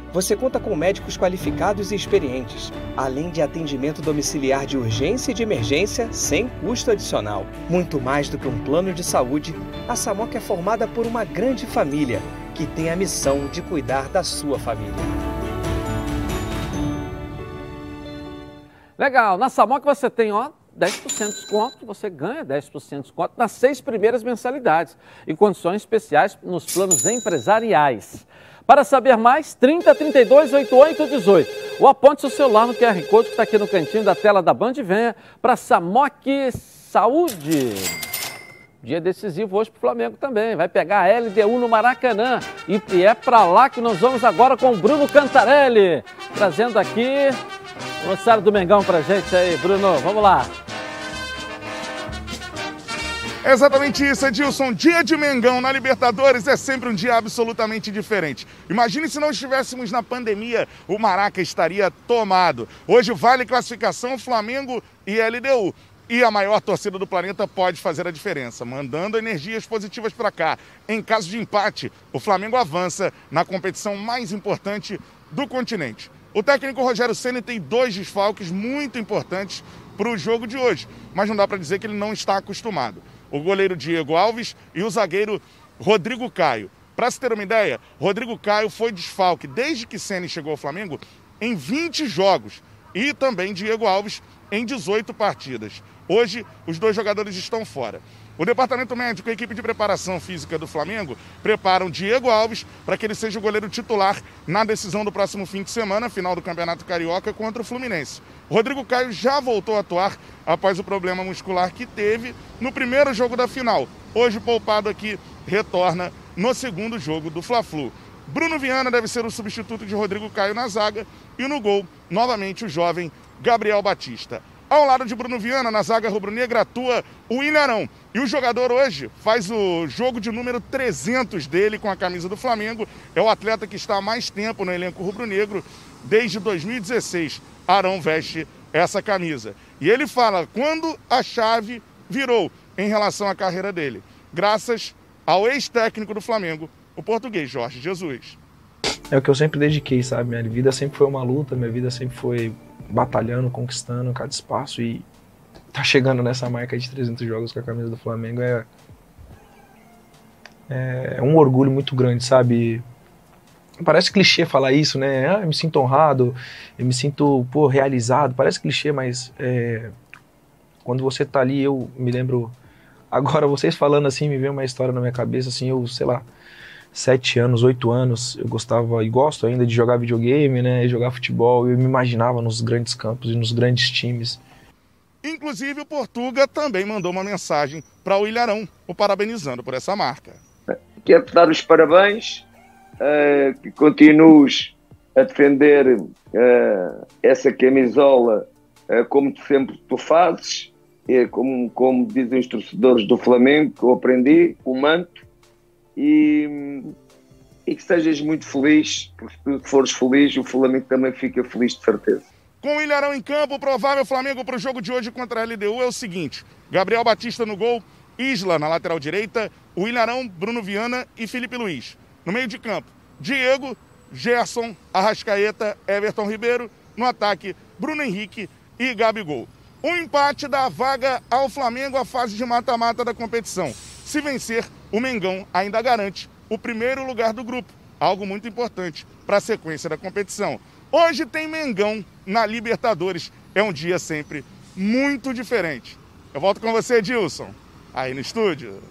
S8: você conta com médicos qualificados e experientes, além de atendimento domiciliar de urgência e de emergência sem custo adicional. Muito mais do que um plano de saúde, a SAMOC é formada por uma grande família que tem a missão de cuidar da sua família.
S1: Legal, na SAMOC você tem, ó, 10% de desconto, você ganha 10% de desconto nas seis primeiras mensalidades e condições especiais nos planos empresariais. Para saber mais, 30 32 88 18. Ou aponte seu celular no QR Code que está aqui no cantinho da tela da Band e venha para Samok Saúde. Dia decisivo hoje para o Flamengo também. Vai pegar a LDU no Maracanã. E, é para lá que nós vamos agora com o Bruno Cantarelli. Trazendo aqui o noticiário do Mengão para gente aí. Bruno, vamos lá.
S9: É exatamente isso, Edilson. Dia de Mengão na Libertadores é sempre um dia absolutamente diferente. Imagine se não estivéssemos na pandemia, o Maraca estaria tomado. Hoje vale classificação Flamengo e LDU. E a maior torcida do planeta pode fazer a diferença, mandando energias positivas para cá. Em caso de empate, o Flamengo avança na competição mais importante do continente. O técnico Rogério Ceni tem dois desfalques muito importantes para o jogo de hoje, mas não dá para dizer que ele não está acostumado o goleiro Diego Alves e o zagueiro Rodrigo Caio. Para se ter uma ideia, Rodrigo Caio foi desfalque desde que Ceni chegou ao Flamengo em 20 jogos e também Diego Alves em 18 partidas. Hoje, os dois jogadores estão fora. O departamento médico e a equipe de preparação física do Flamengo preparam Diego Alves para que ele seja o goleiro titular na decisão do próximo fim de semana, final do Campeonato Carioca contra o Fluminense. Rodrigo Caio já voltou a atuar após o problema muscular que teve no primeiro jogo da final. Hoje, poupado aqui, retorna no segundo jogo do Fla-Flu. Bruno Viana deve ser o substituto de Rodrigo Caio na zaga e no gol, novamente o jovem Gabriel Batista. Ao lado de Bruno Viana, na zaga rubro-negra, atua o Ilharão. E o jogador hoje faz o jogo de número 300 dele com a camisa do Flamengo. É o atleta que está há mais tempo no elenco rubro-negro, desde 2016. Arão veste essa camisa. E ele fala quando a chave virou em relação à carreira dele, graças ao ex-técnico do Flamengo, o português Jorge Jesus.
S10: É o que eu sempre dediquei, sabe? Minha vida sempre foi uma luta, minha vida sempre foi batalhando, conquistando cada espaço e tá chegando nessa marca de 300 jogos com a camisa do Flamengo é é um orgulho muito grande, sabe? Parece clichê falar isso, né? Ah, eu me sinto honrado, eu me sinto, pô, realizado. Parece clichê, mas é, quando você tá ali, eu me lembro. Agora, vocês falando assim, me veio uma história na minha cabeça, assim, eu, sei lá, sete anos, oito anos, eu gostava e gosto ainda de jogar videogame, né? Jogar futebol. Eu me imaginava nos grandes campos e nos grandes times.
S9: Inclusive, o Portuga também mandou uma mensagem para o Ilharão, o parabenizando por essa marca.
S11: Quero te dar os parabéns uh, que continues a defender uh, essa camisola uh, como sempre tu fazes, como, como dizem os torcedores do Flamengo, que eu aprendi, o manto, e, e que sejas muito feliz, porque se fores feliz, o Flamengo também fica feliz de certeza.
S9: Com o Ilharão em campo, o provável Flamengo para o jogo de hoje contra a LDU é o seguinte: Gabriel Batista no gol, Isla na lateral direita, o Ilharão, Bruno Viana e Felipe Luiz. No meio de campo, Diego, Gerson, Arrascaeta, Everton Ribeiro. No ataque, Bruno Henrique e Gabigol. Um empate dá vaga ao Flamengo à fase de mata-mata da competição. Se vencer, o Mengão ainda garante o primeiro lugar do grupo, algo muito importante para a sequência da competição. Hoje tem Mengão na Libertadores. É um dia sempre muito diferente. Eu volto com você, Edilson, aí no estúdio.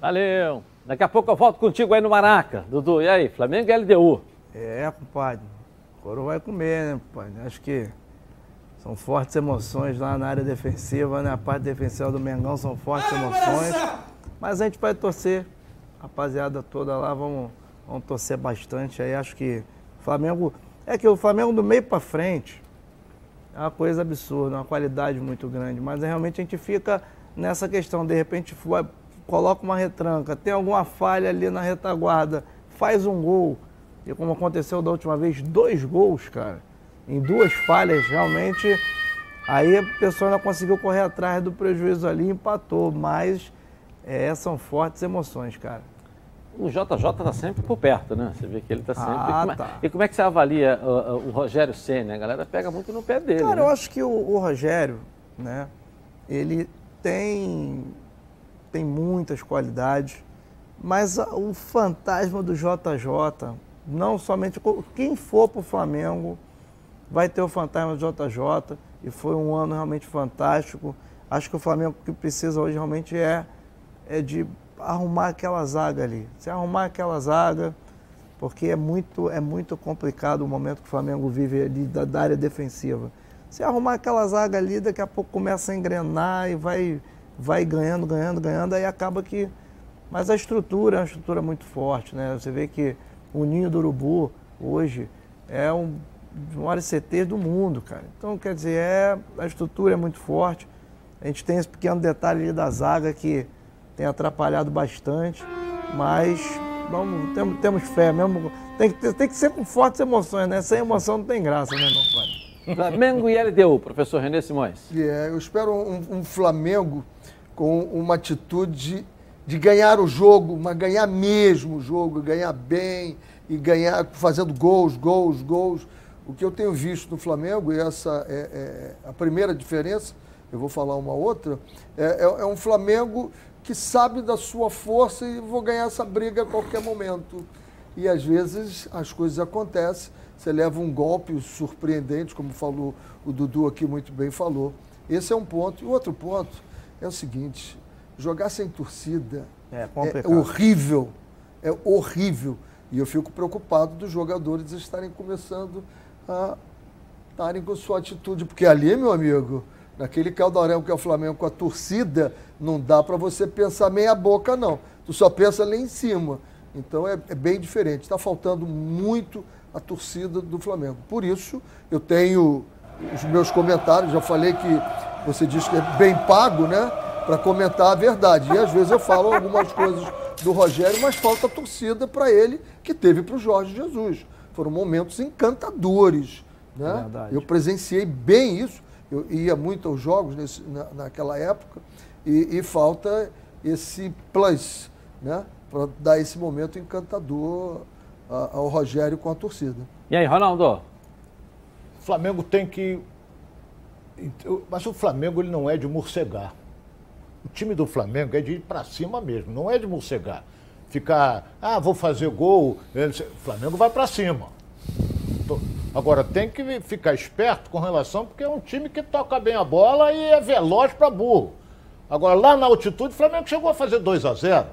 S1: Valeu! Daqui a pouco eu volto contigo aí no Maraca. Dudu, e aí? Flamengo e LDU.
S2: É, compadre. O coro vai comer, né, compadre? Acho que são fortes emoções lá na área defensiva, né? A parte defensiva do Mengão são fortes emoções. Mas a gente vai torcer. Rapaziada toda lá, vamos, vamos torcer bastante aí. Acho que o Flamengo. É que o Flamengo do meio para frente, é uma coisa absurda, uma qualidade muito grande. Mas realmente a gente fica nessa questão, de repente coloca uma retranca, tem alguma falha ali na retaguarda, faz um gol. E como aconteceu da última vez, dois gols, cara. Em duas falhas, realmente. Aí a pessoa não conseguiu correr atrás do prejuízo ali e empatou. Mas é, são fortes emoções, cara.
S1: O JJ está sempre por perto, né? Você vê que ele está sempre.
S2: Ah,
S1: como é...
S2: tá.
S1: E como é que você avalia uh, uh, o Rogério Senna? A galera pega muito no pé dele.
S2: Cara,
S1: né?
S2: eu acho que o, o Rogério, né? Ele tem, tem muitas qualidades, mas o fantasma do JJ, não somente. Quem for para o Flamengo vai ter o fantasma do JJ, e foi um ano realmente fantástico. Acho que o Flamengo que precisa hoje realmente é, é de arrumar aquela zaga ali. Se arrumar aquela zaga, porque é muito, é muito complicado o momento que o Flamengo vive ali da, da área defensiva. Se arrumar aquela zaga ali, daqui a pouco começa a engrenar e vai, vai ganhando, ganhando, ganhando, aí acaba que. Mas a estrutura é uma estrutura muito forte, né? Você vê que o Ninho do Urubu hoje é um dos maiores CTs do mundo, cara. Então, quer dizer, é, a estrutura é muito forte. A gente tem esse pequeno detalhe ali da zaga que tem atrapalhado bastante, mas vamos, temos, temos fé mesmo. Tem que, tem que ser com fortes emoções, né? Sem emoção não tem graça, né, meu pai?
S1: Flamengo e LDU, professor René Simões.
S4: É, eu espero um, um, Flamengo com uma atitude de ganhar o jogo, mas ganhar mesmo o jogo, ganhar bem e ganhar fazendo gols, gols, gols. O que eu tenho visto no Flamengo, e essa é, é a primeira diferença, eu vou falar uma outra, é, é, é um Flamengo que sabe da sua força e vou ganhar essa briga a qualquer momento. E às vezes as coisas acontecem, você leva um golpe surpreendente, como falou o Dudu aqui muito bem falou. Esse é um ponto. E o outro ponto é o seguinte: jogar sem torcida
S2: é,
S4: é horrível. É horrível. E eu fico preocupado dos jogadores estarem começando a estarem com sua atitude. Porque ali, meu amigo, naquele caldeirão que é o Flamengo com a torcida, não dá para você pensar meia boca, não. Tu só pensa lá em cima. Então é, é bem diferente. Está faltando muito a torcida do Flamengo. Por isso, eu tenho os meus comentários, já falei que você diz que é bem pago, né? Para comentar a verdade. E às vezes eu falo algumas coisas do Rogério, mas falta torcida para ele que teve para o Jorge Jesus. Foram momentos encantadores. Né? Eu presenciei bem isso. Eu ia muito aos jogos nesse, na, naquela época e, e, falta esse plus né? para dar esse momento encantador a, ao Rogério com a torcida.
S1: E aí, Ronaldo?
S3: O Flamengo tem que. Mas o Flamengo ele não é de morcegar. O time do Flamengo é de ir para cima mesmo, não é de morcegar. Ficar, ah, vou fazer gol. O Flamengo vai para cima. Agora tem que ficar esperto com relação, porque é um time que toca bem a bola e é veloz para burro. Agora, lá na altitude, o Flamengo chegou a fazer 2 a 0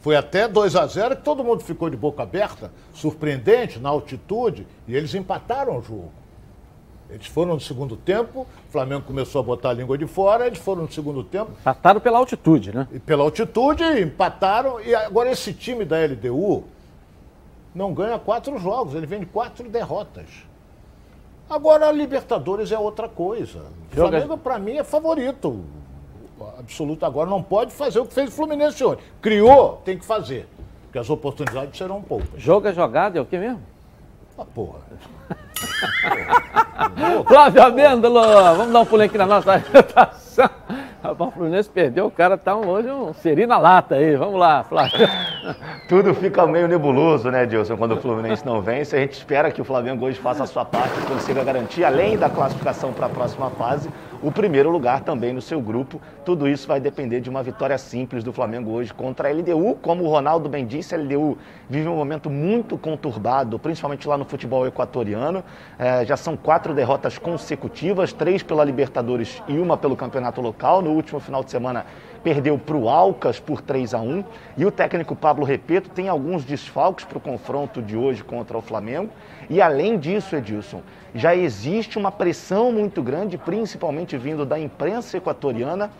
S3: Foi até 2 a 0 que todo mundo ficou de boca aberta, surpreendente, na altitude, e eles empataram o jogo. Eles foram no segundo tempo, o Flamengo começou a botar a língua de fora, eles foram no segundo tempo.
S1: Empataram pela altitude, né?
S3: E pela altitude, empataram. E agora esse time da LDU não ganha quatro jogos, ele vem de quatro derrotas. Agora a Libertadores é outra coisa. O Flamengo, para mim, é favorito. Absoluto agora. Não pode fazer o que fez o Fluminense ontem. Criou, tem que fazer. Porque as oportunidades serão poucas.
S1: Jogo é jogado, é o que mesmo?
S3: Ah, porra.
S1: Flávio Amêndolo, vamos dar um pulinho aqui na nossa apresentação. O Fluminense perdeu, o cara tá hoje um seri na lata aí. Vamos lá, Flávio.
S5: Tudo fica meio nebuloso, né, Dilson, quando o Fluminense não vence. A gente espera que o Flamengo hoje faça a sua parte e consiga garantir, além da classificação para a próxima fase, o primeiro lugar também no seu grupo. Tudo isso vai depender de uma vitória simples do Flamengo hoje contra a LDU. Como o Ronaldo bem disse, a LDU vive um momento muito conturbado, principalmente lá no futebol equatoriano. É, já são quatro derrotas consecutivas, três pela Libertadores e uma pelo campeonato local. No último final de semana perdeu para o Alcas por 3 a 1 e o técnico Pablo Repeto tem alguns desfalques para o confronto de hoje contra o Flamengo. E além disso, Edilson, já existe uma pressão muito grande, principalmente vindo da imprensa equatoriana,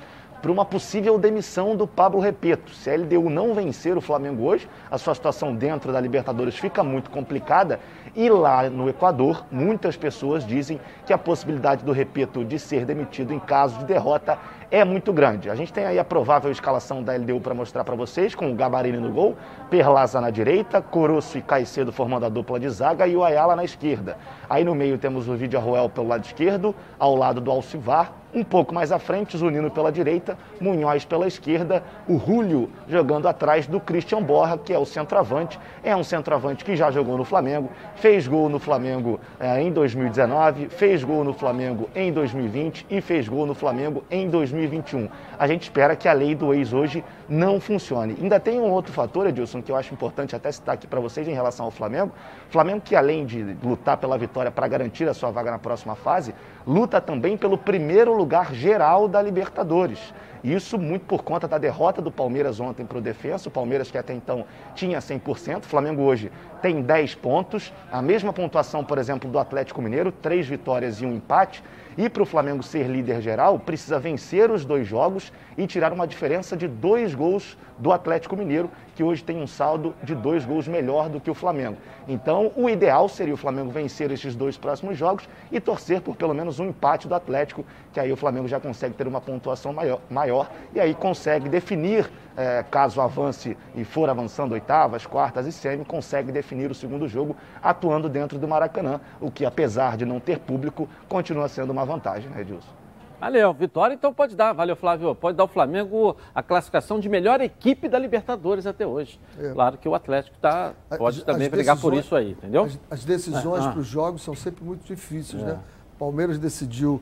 S5: para uma possível demissão do Pablo Repeto. Se a LDU não vencer o Flamengo hoje, a sua situação dentro da Libertadores fica muito complicada. E lá no Equador, muitas pessoas dizem que a possibilidade do Repeto de ser demitido em caso de derrota é muito grande. A gente tem aí a provável escalação da LDU para mostrar para vocês, com o Gabarini no gol, Perlaza na direita, Coroço e Caicedo formando a dupla de zaga e o Ayala na esquerda. Aí no meio temos o Vidia Roel pelo lado esquerdo, ao lado do Alcivar, um pouco mais à frente, Zunino pela direita, Munhoz pela esquerda, o Rúlio jogando atrás do Christian Borra, que é o centroavante. É um centroavante que já jogou no Flamengo, fez gol no Flamengo em 2019, fez gol no Flamengo em 2020 e fez gol no Flamengo em 2021. A gente espera que a lei do ex hoje não funcione. Ainda tem um outro fator, Edilson, que eu acho importante até citar aqui para vocês em relação ao Flamengo. Flamengo que além de lutar pela vitória para garantir a sua vaga na próxima fase, luta também pelo primeiro lugar geral da Libertadores. Isso muito por conta da derrota do Palmeiras ontem para o Defensa. O Palmeiras que até então tinha 100%. O Flamengo hoje tem 10 pontos. A mesma pontuação, por exemplo, do Atlético Mineiro, três vitórias e um empate. E para o Flamengo ser líder geral, precisa vencer os dois jogos e tirar uma diferença de dois gols do Atlético Mineiro, que hoje tem um saldo de dois gols melhor do que o Flamengo. Então, o ideal seria o Flamengo vencer esses dois próximos jogos e torcer por pelo menos um empate do Atlético, que aí o Flamengo já consegue ter uma pontuação maior, maior e aí consegue definir, é, caso avance e for avançando oitavas, quartas e semi, consegue definir o segundo jogo atuando dentro do Maracanã, o que, apesar de não ter público, continua sendo uma vantagem, né, Edilson?
S1: Valeu, vitória então pode dar, valeu Flávio, pode dar ao Flamengo a classificação de melhor equipe da Libertadores até hoje. É. Claro que o Atlético tá, pode as, também as brigar por isso aí, entendeu?
S4: As, as decisões ah, para os jogos são sempre muito difíceis, é. né? Palmeiras decidiu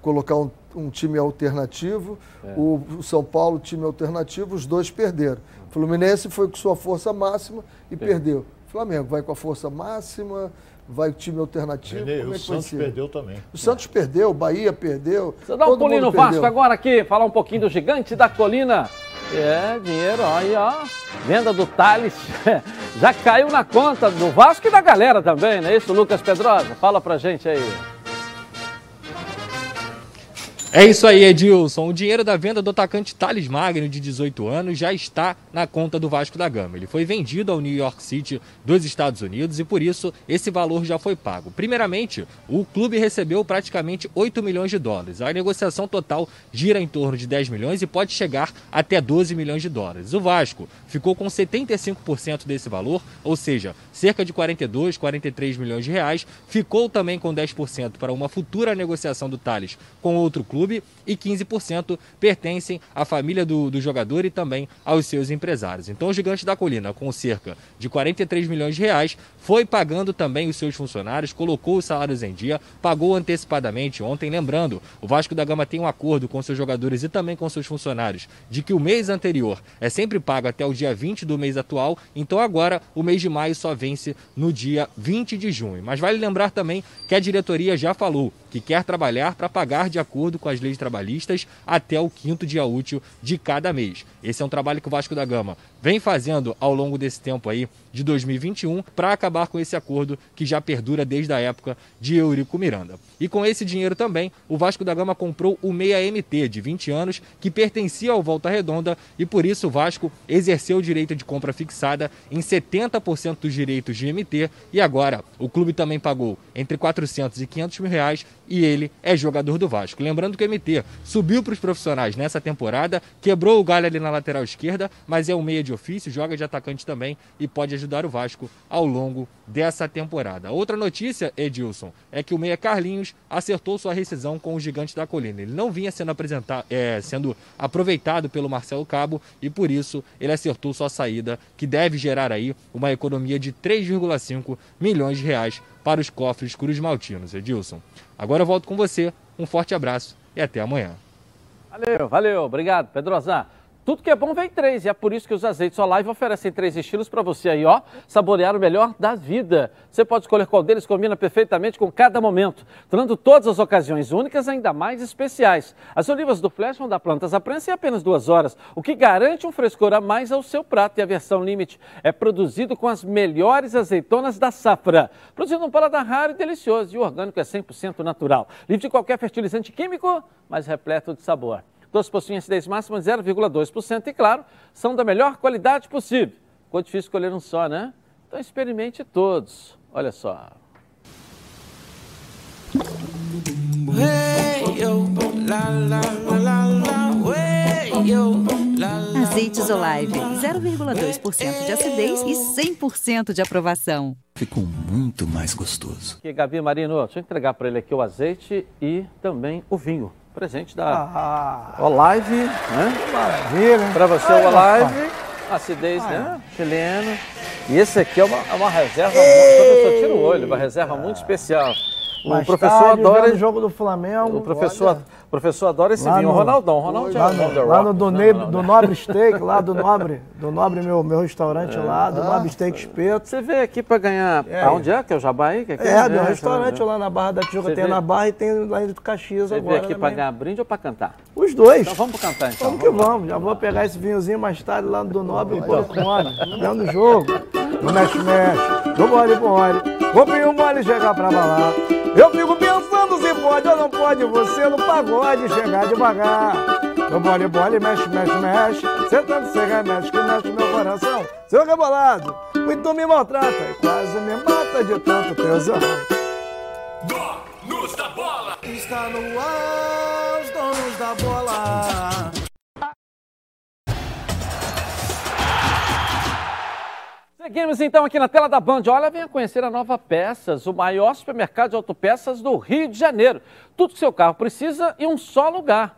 S4: colocar um, um time alternativo, é. o, o, São Paulo, time alternativo, os dois perderam. O Fluminense foi com sua força máxima e perdeu. Flamengo vai com a força máxima, vai o time alternativo.
S3: Renê, como é que o Santos perdeu também.
S4: O Santos é. perdeu, o Bahia perdeu.
S1: Você dá um pulinho no Vasco agora aqui, falar um pouquinho do gigante da colina. É, dinheiro, aí, ó. Venda do Thales. Já caiu na conta do Vasco e da galera também, não é isso, Lucas Pedrosa? Fala pra gente aí.
S12: É isso aí, Edilson. O dinheiro da venda do atacante Thales Magno, de 18 anos, já está na conta do Vasco da Gama. Ele foi vendido ao New York City dos Estados Unidos e, por isso, esse valor já foi pago. Primeiramente, o clube recebeu praticamente 8 milhões de dólares. A negociação total gira em torno de 10 milhões e pode chegar até 12 milhões de dólares. O Vasco ficou com 75% desse valor, ou seja, cerca de 42, 43 milhões de reais. Ficou também com 10% para uma futura negociação do Thales com outro clube clube e 15% pertencem à família do, do jogador e também aos seus empresários. Então o Gigante da Colina, com cerca de 43 milhões de reais, foi pagando também os seus funcionários, colocou os salários em dia, pagou antecipadamente ontem. Lembrando, o Vasco da Gama tem um acordo com seus jogadores e também com seus funcionários de que o mês anterior é sempre pago até o dia 20 do mês atual, então agora o mês de maio só vence no dia 20 de junho. Mas vale lembrar também que a diretoria já falou que quer trabalhar para pagar de acordo com as leis trabalhistas até o quinto dia útil de cada mês. Esse é um trabalho que o Vasco da Gama vem fazendo ao longo desse tempo aí de 2021 para acabar com esse acordo que já perdura desde a época de Eurico Miranda. E com esse dinheiro também, o Vasco da Gama comprou o Meia MT de 20 anos que pertencia ao Volta Redonda e por isso o Vasco exerceu o direito de compra fixada em 70% dos direitos de MT e agora o clube também pagou entre 400 e 500 mil reais e ele é jogador do Vasco. Lembrando que o MT subiu para os profissionais nessa temporada, quebrou o galho ali na lateral esquerda, mas é um meia de ofício, joga de atacante também e pode ajudar o Vasco ao longo dessa temporada. Outra notícia, Edilson, é que o meia Carlinhos acertou sua rescisão com o Gigante da Colina. Ele não vinha sendo, é, sendo aproveitado pelo Marcelo Cabo e por isso ele acertou sua saída, que deve gerar aí uma economia de 3,5 milhões de reais para os cofres Cruz Maltinos. Edilson, agora eu volto com você. Um forte abraço e até amanhã.
S1: Valeu, valeu. Obrigado, Pedrosa. Tudo que é bom vem três, e é por isso que os azeites Olive oferecem três estilos para você aí, ó, saborear o melhor da vida. Você pode escolher qual deles combina perfeitamente com cada momento, tornando todas as ocasiões únicas ainda mais especiais. As olivas do Flash vão dar plantas à prensa em apenas duas horas, o que garante um frescor a mais ao seu prato. E a versão Limite é produzido com as melhores azeitonas da safra, produzindo um paladar raro e delicioso. E o orgânico é 100% natural, livre de qualquer fertilizante químico, mas repleto de sabor. Doce possuem acidez máxima de 0,2% e, claro, são da melhor qualidade possível. Ficou difícil escolher um só, né? Então experimente todos. Olha só.
S13: Azeites Olive, 0,2% de acidez e 100% de aprovação.
S14: Ficou muito mais gostoso.
S1: Aqui, Gabi Marino, deixa eu entregar para ele aqui o azeite e também o vinho. Presente da ah, Olive, né?
S2: Maravilha?
S1: Para você, o Olive, acidez, Ai. né? Chileno. E esse aqui é uma, é uma reserva, eu tira o olho, uma reserva muito especial.
S2: O professor tarde, adora. O jogo do Flamengo.
S1: O professor, olha, professor adora esse vinho. No, Ronaldão, Ronaldão. Lá
S2: no, lá no do, ne, do Nobre Steak, lá do Nobre, do Nobre, meu, meu restaurante é. lá, do ah, Nobre Steak Espeto.
S1: Você veio aqui para ganhar. É. Aonde é? Que é o Jabai? Que
S2: é, é, é, meu restaurante lá na Barra da Tijuca. Tem na Barra e tem lá em Caxias
S1: Você
S2: agora.
S1: Você veio aqui para ganhar brinde ou para cantar?
S2: Os dois.
S1: Então vamos cantar então.
S2: Vamos que vamos. Já vou pegar esse vinhozinho mais tarde lá do Nobre e pôr com óleo. Dando jogo. No mexe-mexe. No bole-bole. Vou pedir um mole chegar pra balar. Eu fico pensando se pode ou não pode você no pagode chegar devagar. No bole bole, mexe, mexe, mexe. Sentando sem remédio que mexe meu coração. Seu rebolado, muito me maltrata e quase me mata de tanto tesão.
S15: Donos da bola! Está no ar, os donos da bola.
S1: Seguimos então aqui na tela da Band. Olha, venha conhecer a Nova Peças, o maior supermercado de autopeças do Rio de Janeiro. Tudo que seu carro precisa em um só lugar.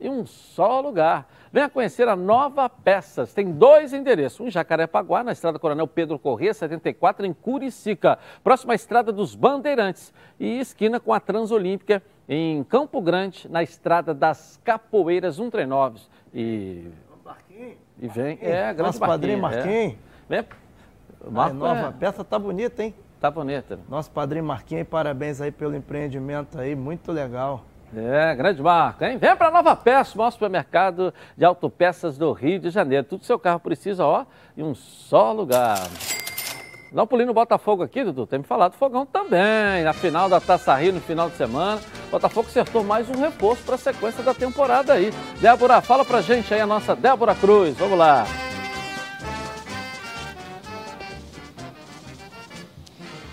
S1: em um só lugar. Venha conhecer a Nova Peças. Tem dois endereços. Um em Jacarepaguá, na estrada Coronel Pedro Corrêa, 74, em Curicica. Próxima à estrada dos Bandeirantes. E esquina com a Transolímpica, em Campo Grande, na estrada das Capoeiras 139. E. E vem. É, grande
S2: Nosso padrinho Marquinhos.
S1: É. Vem.
S2: Marco, nova é. peça tá bonita, hein?
S1: Tá bonita.
S2: Nosso padrinho Marquinhos, parabéns aí pelo empreendimento aí, muito legal.
S1: É, grande marca, hein? Vem para Nova Peça, maior supermercado de autopeças do Rio de Janeiro. Tudo seu carro precisa, ó, em um só lugar. Dá um pulinho no Botafogo aqui, Dudu. Tem me falado do Fogão também. Na final da Taça Rio, no final de semana. O Botafogo acertou mais um reforço para a sequência da temporada aí. Débora, fala pra gente aí a nossa Débora Cruz. Vamos lá.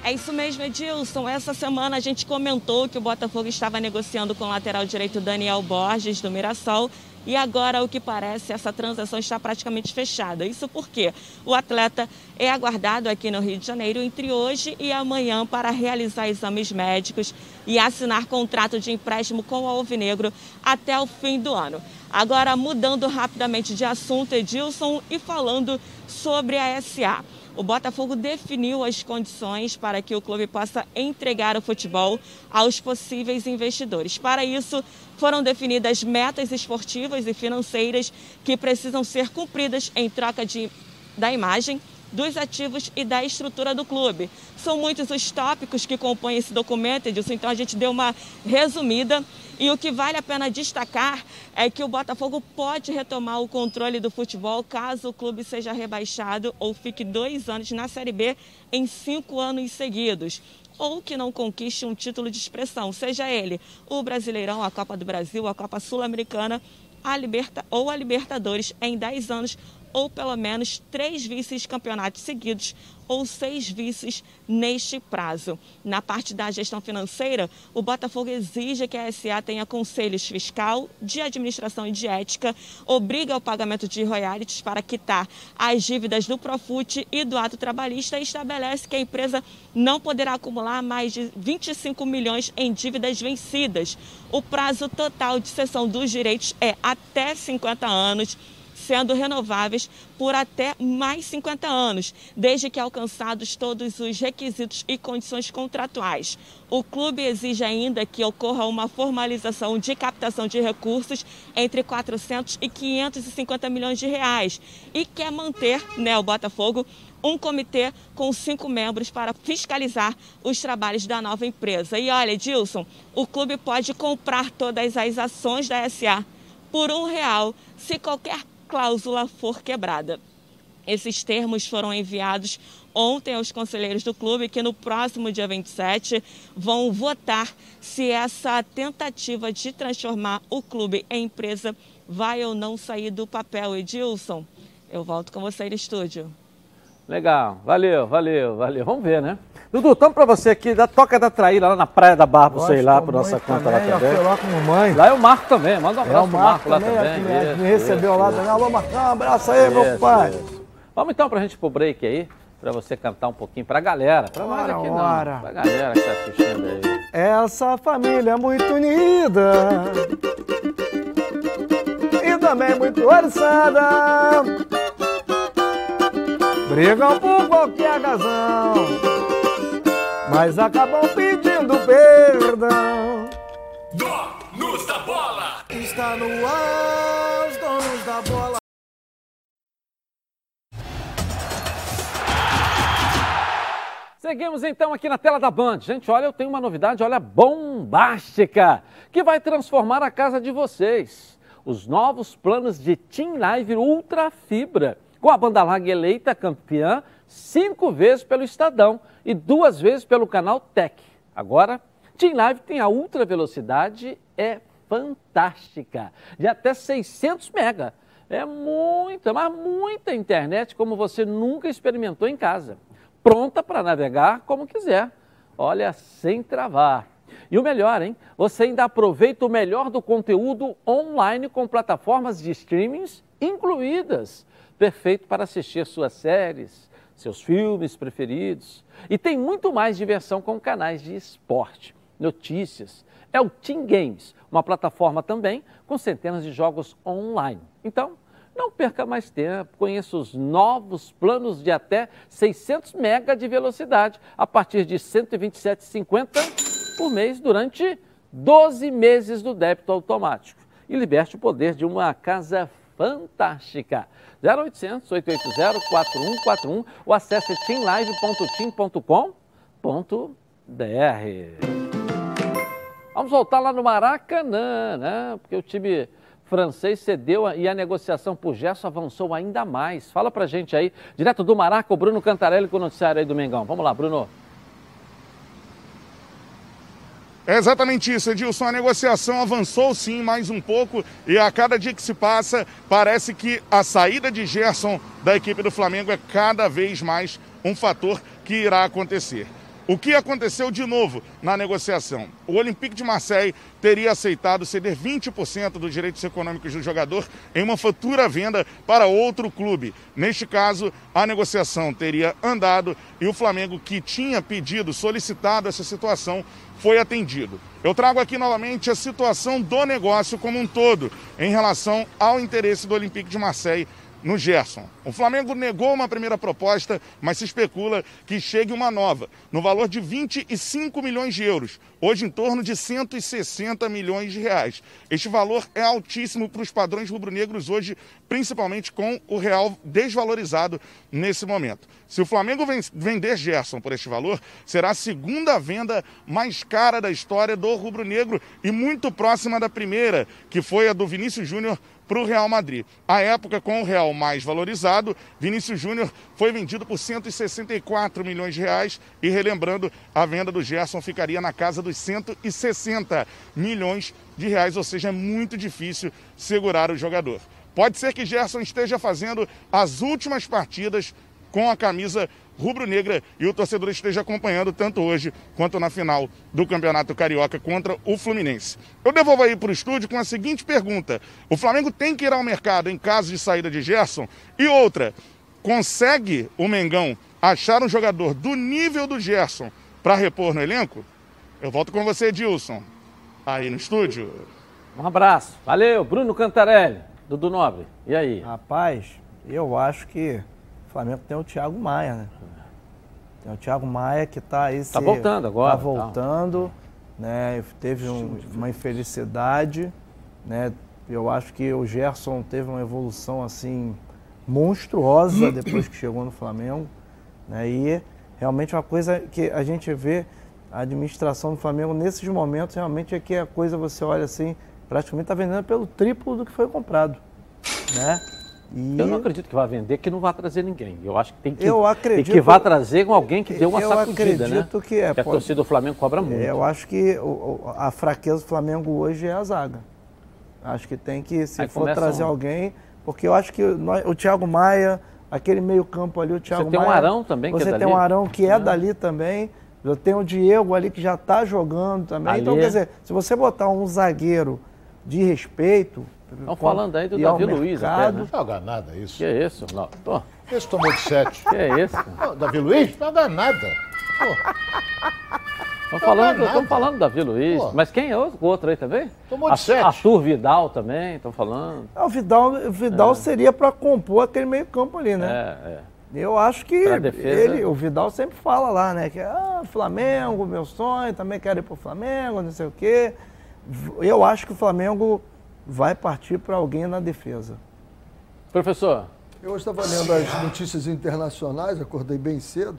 S16: É isso mesmo, Edilson. Essa semana a gente comentou que o Botafogo estava negociando com o lateral direito Daniel Borges, do Mirassol. E agora, o que parece, essa transação está praticamente fechada. Isso porque o atleta é aguardado aqui no Rio de Janeiro entre hoje e amanhã para realizar exames médicos e assinar contrato de empréstimo com o Alvinegro até o fim do ano. Agora, mudando rapidamente de assunto, Edilson, e falando sobre a SA. O Botafogo definiu as condições para que o clube possa entregar o futebol aos possíveis investidores. Para isso, foram definidas metas esportivas e financeiras que precisam ser cumpridas em troca de, da imagem, dos ativos e da estrutura do clube. São muitos os tópicos que compõem esse documento, Edilson, então a gente deu uma resumida. E o que vale a pena destacar é que o Botafogo pode retomar o controle do futebol caso o clube seja rebaixado ou fique dois anos na Série B em cinco anos seguidos ou que não conquiste um título de expressão, seja ele o Brasileirão, a Copa do Brasil, a Copa Sul-Americana a Liberta, ou a Libertadores em 10 anos ou pelo menos três vices-campeonatos seguidos ou seis vices neste prazo. Na parte da gestão financeira, o Botafogo exige que a SA tenha conselhos fiscal, de administração e de ética, obriga o pagamento de royalties para quitar as dívidas do Profut e do ato trabalhista e estabelece que a empresa não poderá acumular mais de 25 milhões em dívidas vencidas. O prazo total de cessão dos direitos é até 50 anos sendo renováveis por até mais 50 anos, desde que alcançados todos os requisitos e condições contratuais. O clube exige ainda que ocorra uma formalização de captação de recursos entre 400 e 550 milhões de reais e quer manter, né, o Botafogo, um comitê com cinco membros para fiscalizar os trabalhos da nova empresa. E olha, Dilson, o clube pode comprar todas as ações da SA por um real se qualquer cláusula for quebrada. Esses termos foram enviados ontem aos conselheiros do clube, que no próximo dia 27 vão votar se essa tentativa de transformar o clube em empresa vai ou não sair do papel. Edilson, eu volto com você no estúdio.
S1: Legal, valeu, valeu, valeu. Vamos ver, né? Dudu, estamos para você aqui da Toca da Traíra, lá na Praia da Barra, sei lá, por nossa conta
S2: também,
S1: lá também.
S2: lá com mamãe.
S1: Lá é o Marco também, manda um abraço
S2: é,
S1: pro Marco lá
S2: também,
S1: também.
S2: Me, recebeu lá também. Alô, Marcão, um abraço aí, meu pai.
S1: Vamos então pra gente pro break aí, pra você cantar um pouquinho pra galera. Pra nós aqui
S2: ora.
S1: não, pra galera que tá assistindo aí.
S2: Essa família é muito unida e também muito oriçada. Brigam por qualquer razão, mas acabam pedindo perdão.
S15: Donos da bola! Está no ar, os donos da bola.
S1: Seguimos então aqui na tela da Band. Gente, olha, eu tenho uma novidade, olha, bombástica, que vai transformar a casa de vocês. Os novos planos de Team Live Ultra Fibra, com a banda larga eleita campeã cinco vezes pelo Estadão e duas vezes pelo canal Tech. Agora, Team Live tem a ultra velocidade, é fantástica, de até 600 mega. É muita, mas muita internet como você nunca experimentou em casa pronta para navegar como quiser. Olha, sem travar. E o melhor, hein? Você ainda aproveita o melhor do conteúdo online com plataformas de streamings incluídas. Perfeito para assistir suas séries, seus filmes preferidos. E tem muito mais diversão com canais de esporte, notícias. É o Team Games, uma plataforma também com centenas de jogos online. Então, não perca mais tempo, conheça os novos planos de até 600 mega de velocidade a partir de R$ 127,50 por mês durante 12 meses do débito automático e liberte o poder de uma casa fantástica. 0800 880 4141 ou acesse teamlive.team.com.br. Vamos voltar lá no Maracanã, né? Porque o time francês cedeu e a negociação por Gerson avançou ainda mais. Fala pra gente aí, direto do Maraca, o Bruno Cantarelli com o noticiário aí do Mengão. Vamos lá, Bruno.
S9: É exatamente isso, Edilson. A negociação avançou sim mais um pouco e a cada dia que se passa, parece que a saída de Gerson da equipe do Flamengo é cada vez mais um fator que irá acontecer. O que aconteceu de novo na negociação? O Olympique de Marseille teria aceitado ceder 20% dos direitos econômicos do jogador em uma futura venda para outro clube. Neste caso, a negociação teria andado e o Flamengo, que tinha pedido, solicitado essa situação, foi atendido. Eu trago aqui novamente a situação do negócio como um todo em relação ao interesse do Olympique de Marseille no Gerson. O Flamengo negou uma primeira proposta, mas se especula que chegue uma nova, no valor de 25 milhões de euros, hoje em torno de 160 milhões de reais. Este valor é altíssimo para os padrões rubro-negros hoje, principalmente com o real desvalorizado nesse momento. Se o Flamengo vender Gerson por este valor, será a segunda venda mais cara da história do rubro-negro e muito próxima da primeira, que foi a do Vinícius Júnior para o Real Madrid. À época, com o Real mais valorizado, Vinícius Júnior foi vendido por 164 milhões de reais e, relembrando, a venda do Gerson ficaria na casa dos 160 milhões de reais, ou seja, é muito difícil segurar o jogador. Pode ser que Gerson esteja fazendo as últimas partidas com a camisa rubro-negra e o torcedor esteja acompanhando tanto hoje quanto na final do Campeonato Carioca contra o Fluminense. Eu devolvo aí para o estúdio com a seguinte pergunta: o Flamengo tem que ir ao mercado em caso de saída de Gerson? E outra, consegue o Mengão achar um jogador do nível do Gerson para repor no elenco? Eu volto com você, Edilson, aí no estúdio.
S1: Um abraço. Valeu, Bruno Cantarelli. Dudu Nobre, e aí?
S2: Rapaz, eu acho que Flamengo tem o Thiago Maia, né? Tem o Thiago Maia que está aí.
S1: Está voltando agora.
S2: Está voltando, tá. né? Teve um, uma infelicidade, né? Eu acho que o Gerson teve uma evolução assim monstruosa depois que chegou no Flamengo, né? E realmente uma coisa que a gente vê a administração do Flamengo nesses momentos realmente é que a coisa você olha assim, praticamente está vendendo pelo triplo do que foi comprado, né?
S1: E... Eu não acredito que vá vender, que não vai trazer ninguém. Eu acho que tem que,
S2: eu acredito,
S1: tem que vá trazer com alguém que dê uma
S2: eu
S1: sacudida, né?
S2: acredito que é.
S1: Porque a torcida do Flamengo cobra muito.
S2: Eu acho que a fraqueza do Flamengo hoje é a zaga. Acho que tem que, se Aí for trazer um... alguém, porque eu acho que nós, o Thiago Maia, aquele meio campo ali, o Thiago
S1: Maia... Você tem
S2: Maia,
S1: um Arão também que
S2: é
S1: dali?
S2: Você tem um Arão que é, é dali também. Eu tenho o Diego ali que já está jogando também. Ali. Então, quer dizer, se você botar um zagueiro de respeito,
S1: Estão falando aí do Davi Luiz até, né?
S3: Não joga nada isso.
S1: Que é isso? Não. Pô.
S3: Esse tomou de sete.
S1: Que é isso?
S3: Não, Davi Luiz? Não joga nada.
S1: Estão falando, tão falando do Davi Luiz. Pô. Mas quem é o outro aí também?
S3: Tomou de sete.
S1: Arthur Vidal também, estão falando.
S2: É, o Vidal, o Vidal é. seria para compor aquele meio campo ali, né?
S1: É, é.
S2: Eu acho que ele, o Vidal sempre fala lá, né? Que ah, Flamengo, meu sonho, também quero ir pro Flamengo, não sei o quê. Eu acho que o Flamengo vai partir para alguém na defesa.
S1: Professor.
S4: Eu estava lendo as notícias internacionais, acordei bem cedo.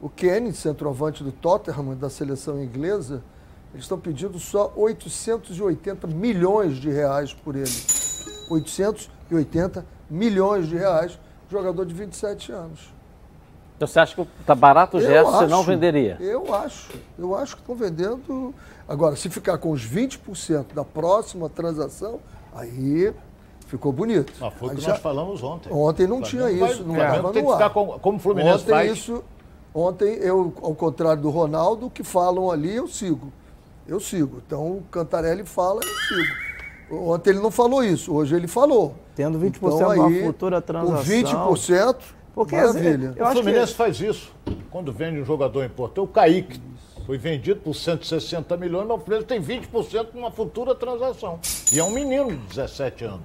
S4: O Kenny, centroavante do Tottenham, da seleção inglesa, eles estão pedindo só 880 milhões de reais por ele. 880 milhões de reais, jogador de 27 anos.
S1: Então você acha que está barato o gesto, você não venderia?
S4: Eu acho. Eu acho que estão vendendo. Agora, se ficar com os 20% da próxima transação, aí ficou bonito.
S3: Mas foi o que
S4: já...
S3: nós falamos ontem.
S4: Ontem não tinha isso, não estava
S3: tem que ficar como, como o Fluminense
S4: ontem
S3: faz.
S4: Isso, ontem, eu, ao contrário do Ronaldo, o que falam ali, eu sigo. Eu sigo. Então, o Cantarelli fala, eu sigo. Ontem ele não falou isso, hoje ele falou.
S2: Tendo 20% então, aí, uma futura transação.
S4: Com 20%, porque Maravilha.
S3: o Fluminense que... faz isso. Quando vende um jogador importante, o Kaique isso. foi vendido por 160 milhões, mas o Fluminense tem 20% numa futura transação. E é um menino de 17 anos.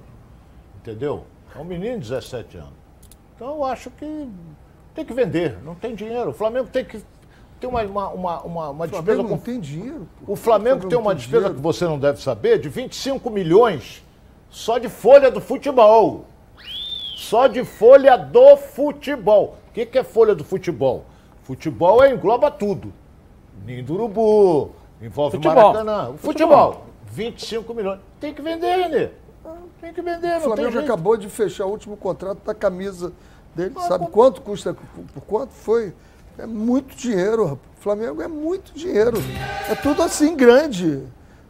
S3: Entendeu? É um menino de 17 anos. Então eu acho que tem que vender, não tem dinheiro. O Flamengo tem que ter uma, uma, uma, uma, uma despesa.
S4: não com... tem dinheiro.
S3: Pô. O Flamengo, Flamengo tem uma tem despesa dinheiro. que você não deve saber de 25 milhões só de folha do futebol. Só de folha do futebol. O que, que é folha do futebol? Futebol é, engloba tudo. Ninho do Urubu, envolve futebol. Maracanã. O futebol. futebol. 25 milhões. Tem que vender, Renê. Tem que vender,
S4: O Flamengo já acabou de fechar o último contrato da camisa dele. Ah, Sabe quanto custa? Por quanto foi? É muito dinheiro. O Flamengo é muito dinheiro. É tudo assim grande.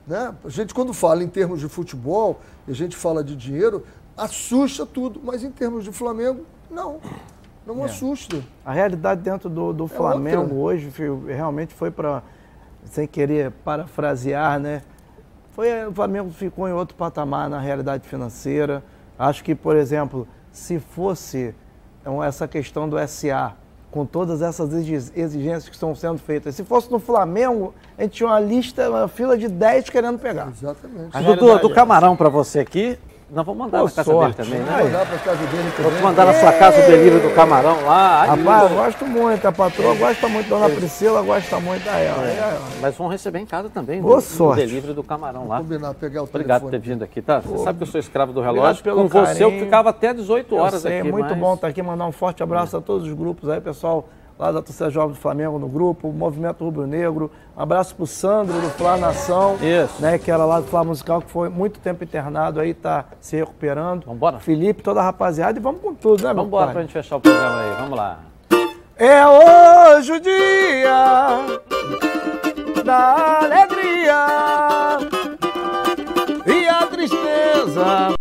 S4: Né? A gente, quando fala em termos de futebol, a gente fala de dinheiro, assusta tudo, mas em termos de Flamengo, não. Não é. assusta.
S2: A realidade dentro do, do é Flamengo outra. hoje realmente foi para, sem querer parafrasear, né? Foi, o Flamengo ficou em outro patamar na realidade financeira. Acho que, por exemplo, se fosse então, essa questão do SA, com todas essas exigências que estão sendo feitas. Se fosse no Flamengo, a gente tinha uma lista, uma fila de 10 querendo pegar.
S4: Exatamente.
S1: Dudu, do camarão para você aqui, nós vamos mandar Pô, na casa sorte. dele também, né?
S4: Vamos mandar para casa dele também.
S1: Vou mandar na sua casa o delivery do camarão lá.
S2: Rapaz, eu gosto muito. A patroa gosta muito, Dona Priscila gosta muito da ela. É.
S1: Mas vão receber em casa também.
S2: Boa sorte.
S1: O delivery do camarão
S4: Vou
S1: lá.
S4: combinar, pegar o
S1: Obrigado por ter vindo aqui, tá? Você sabe que eu sou escravo do relógio. Com carinho. você eu ficava até 18 horas eu sei,
S2: aqui. É muito mas... bom estar aqui, mandar um forte abraço a todos os grupos aí, pessoal lá da torcida jovem do Flamengo no grupo, o Movimento Rubro Negro. Um abraço pro Sandro do Flá Nação,
S1: Isso.
S2: né, que era lá do Flá Musical, que foi muito tempo internado aí, tá se recuperando.
S1: Vambora.
S2: Felipe, toda a rapaziada, e vamos com tudo, né, meu Vambora
S1: pra gente fechar o programa aí, vamos lá.
S2: É hoje o dia da alegria e a tristeza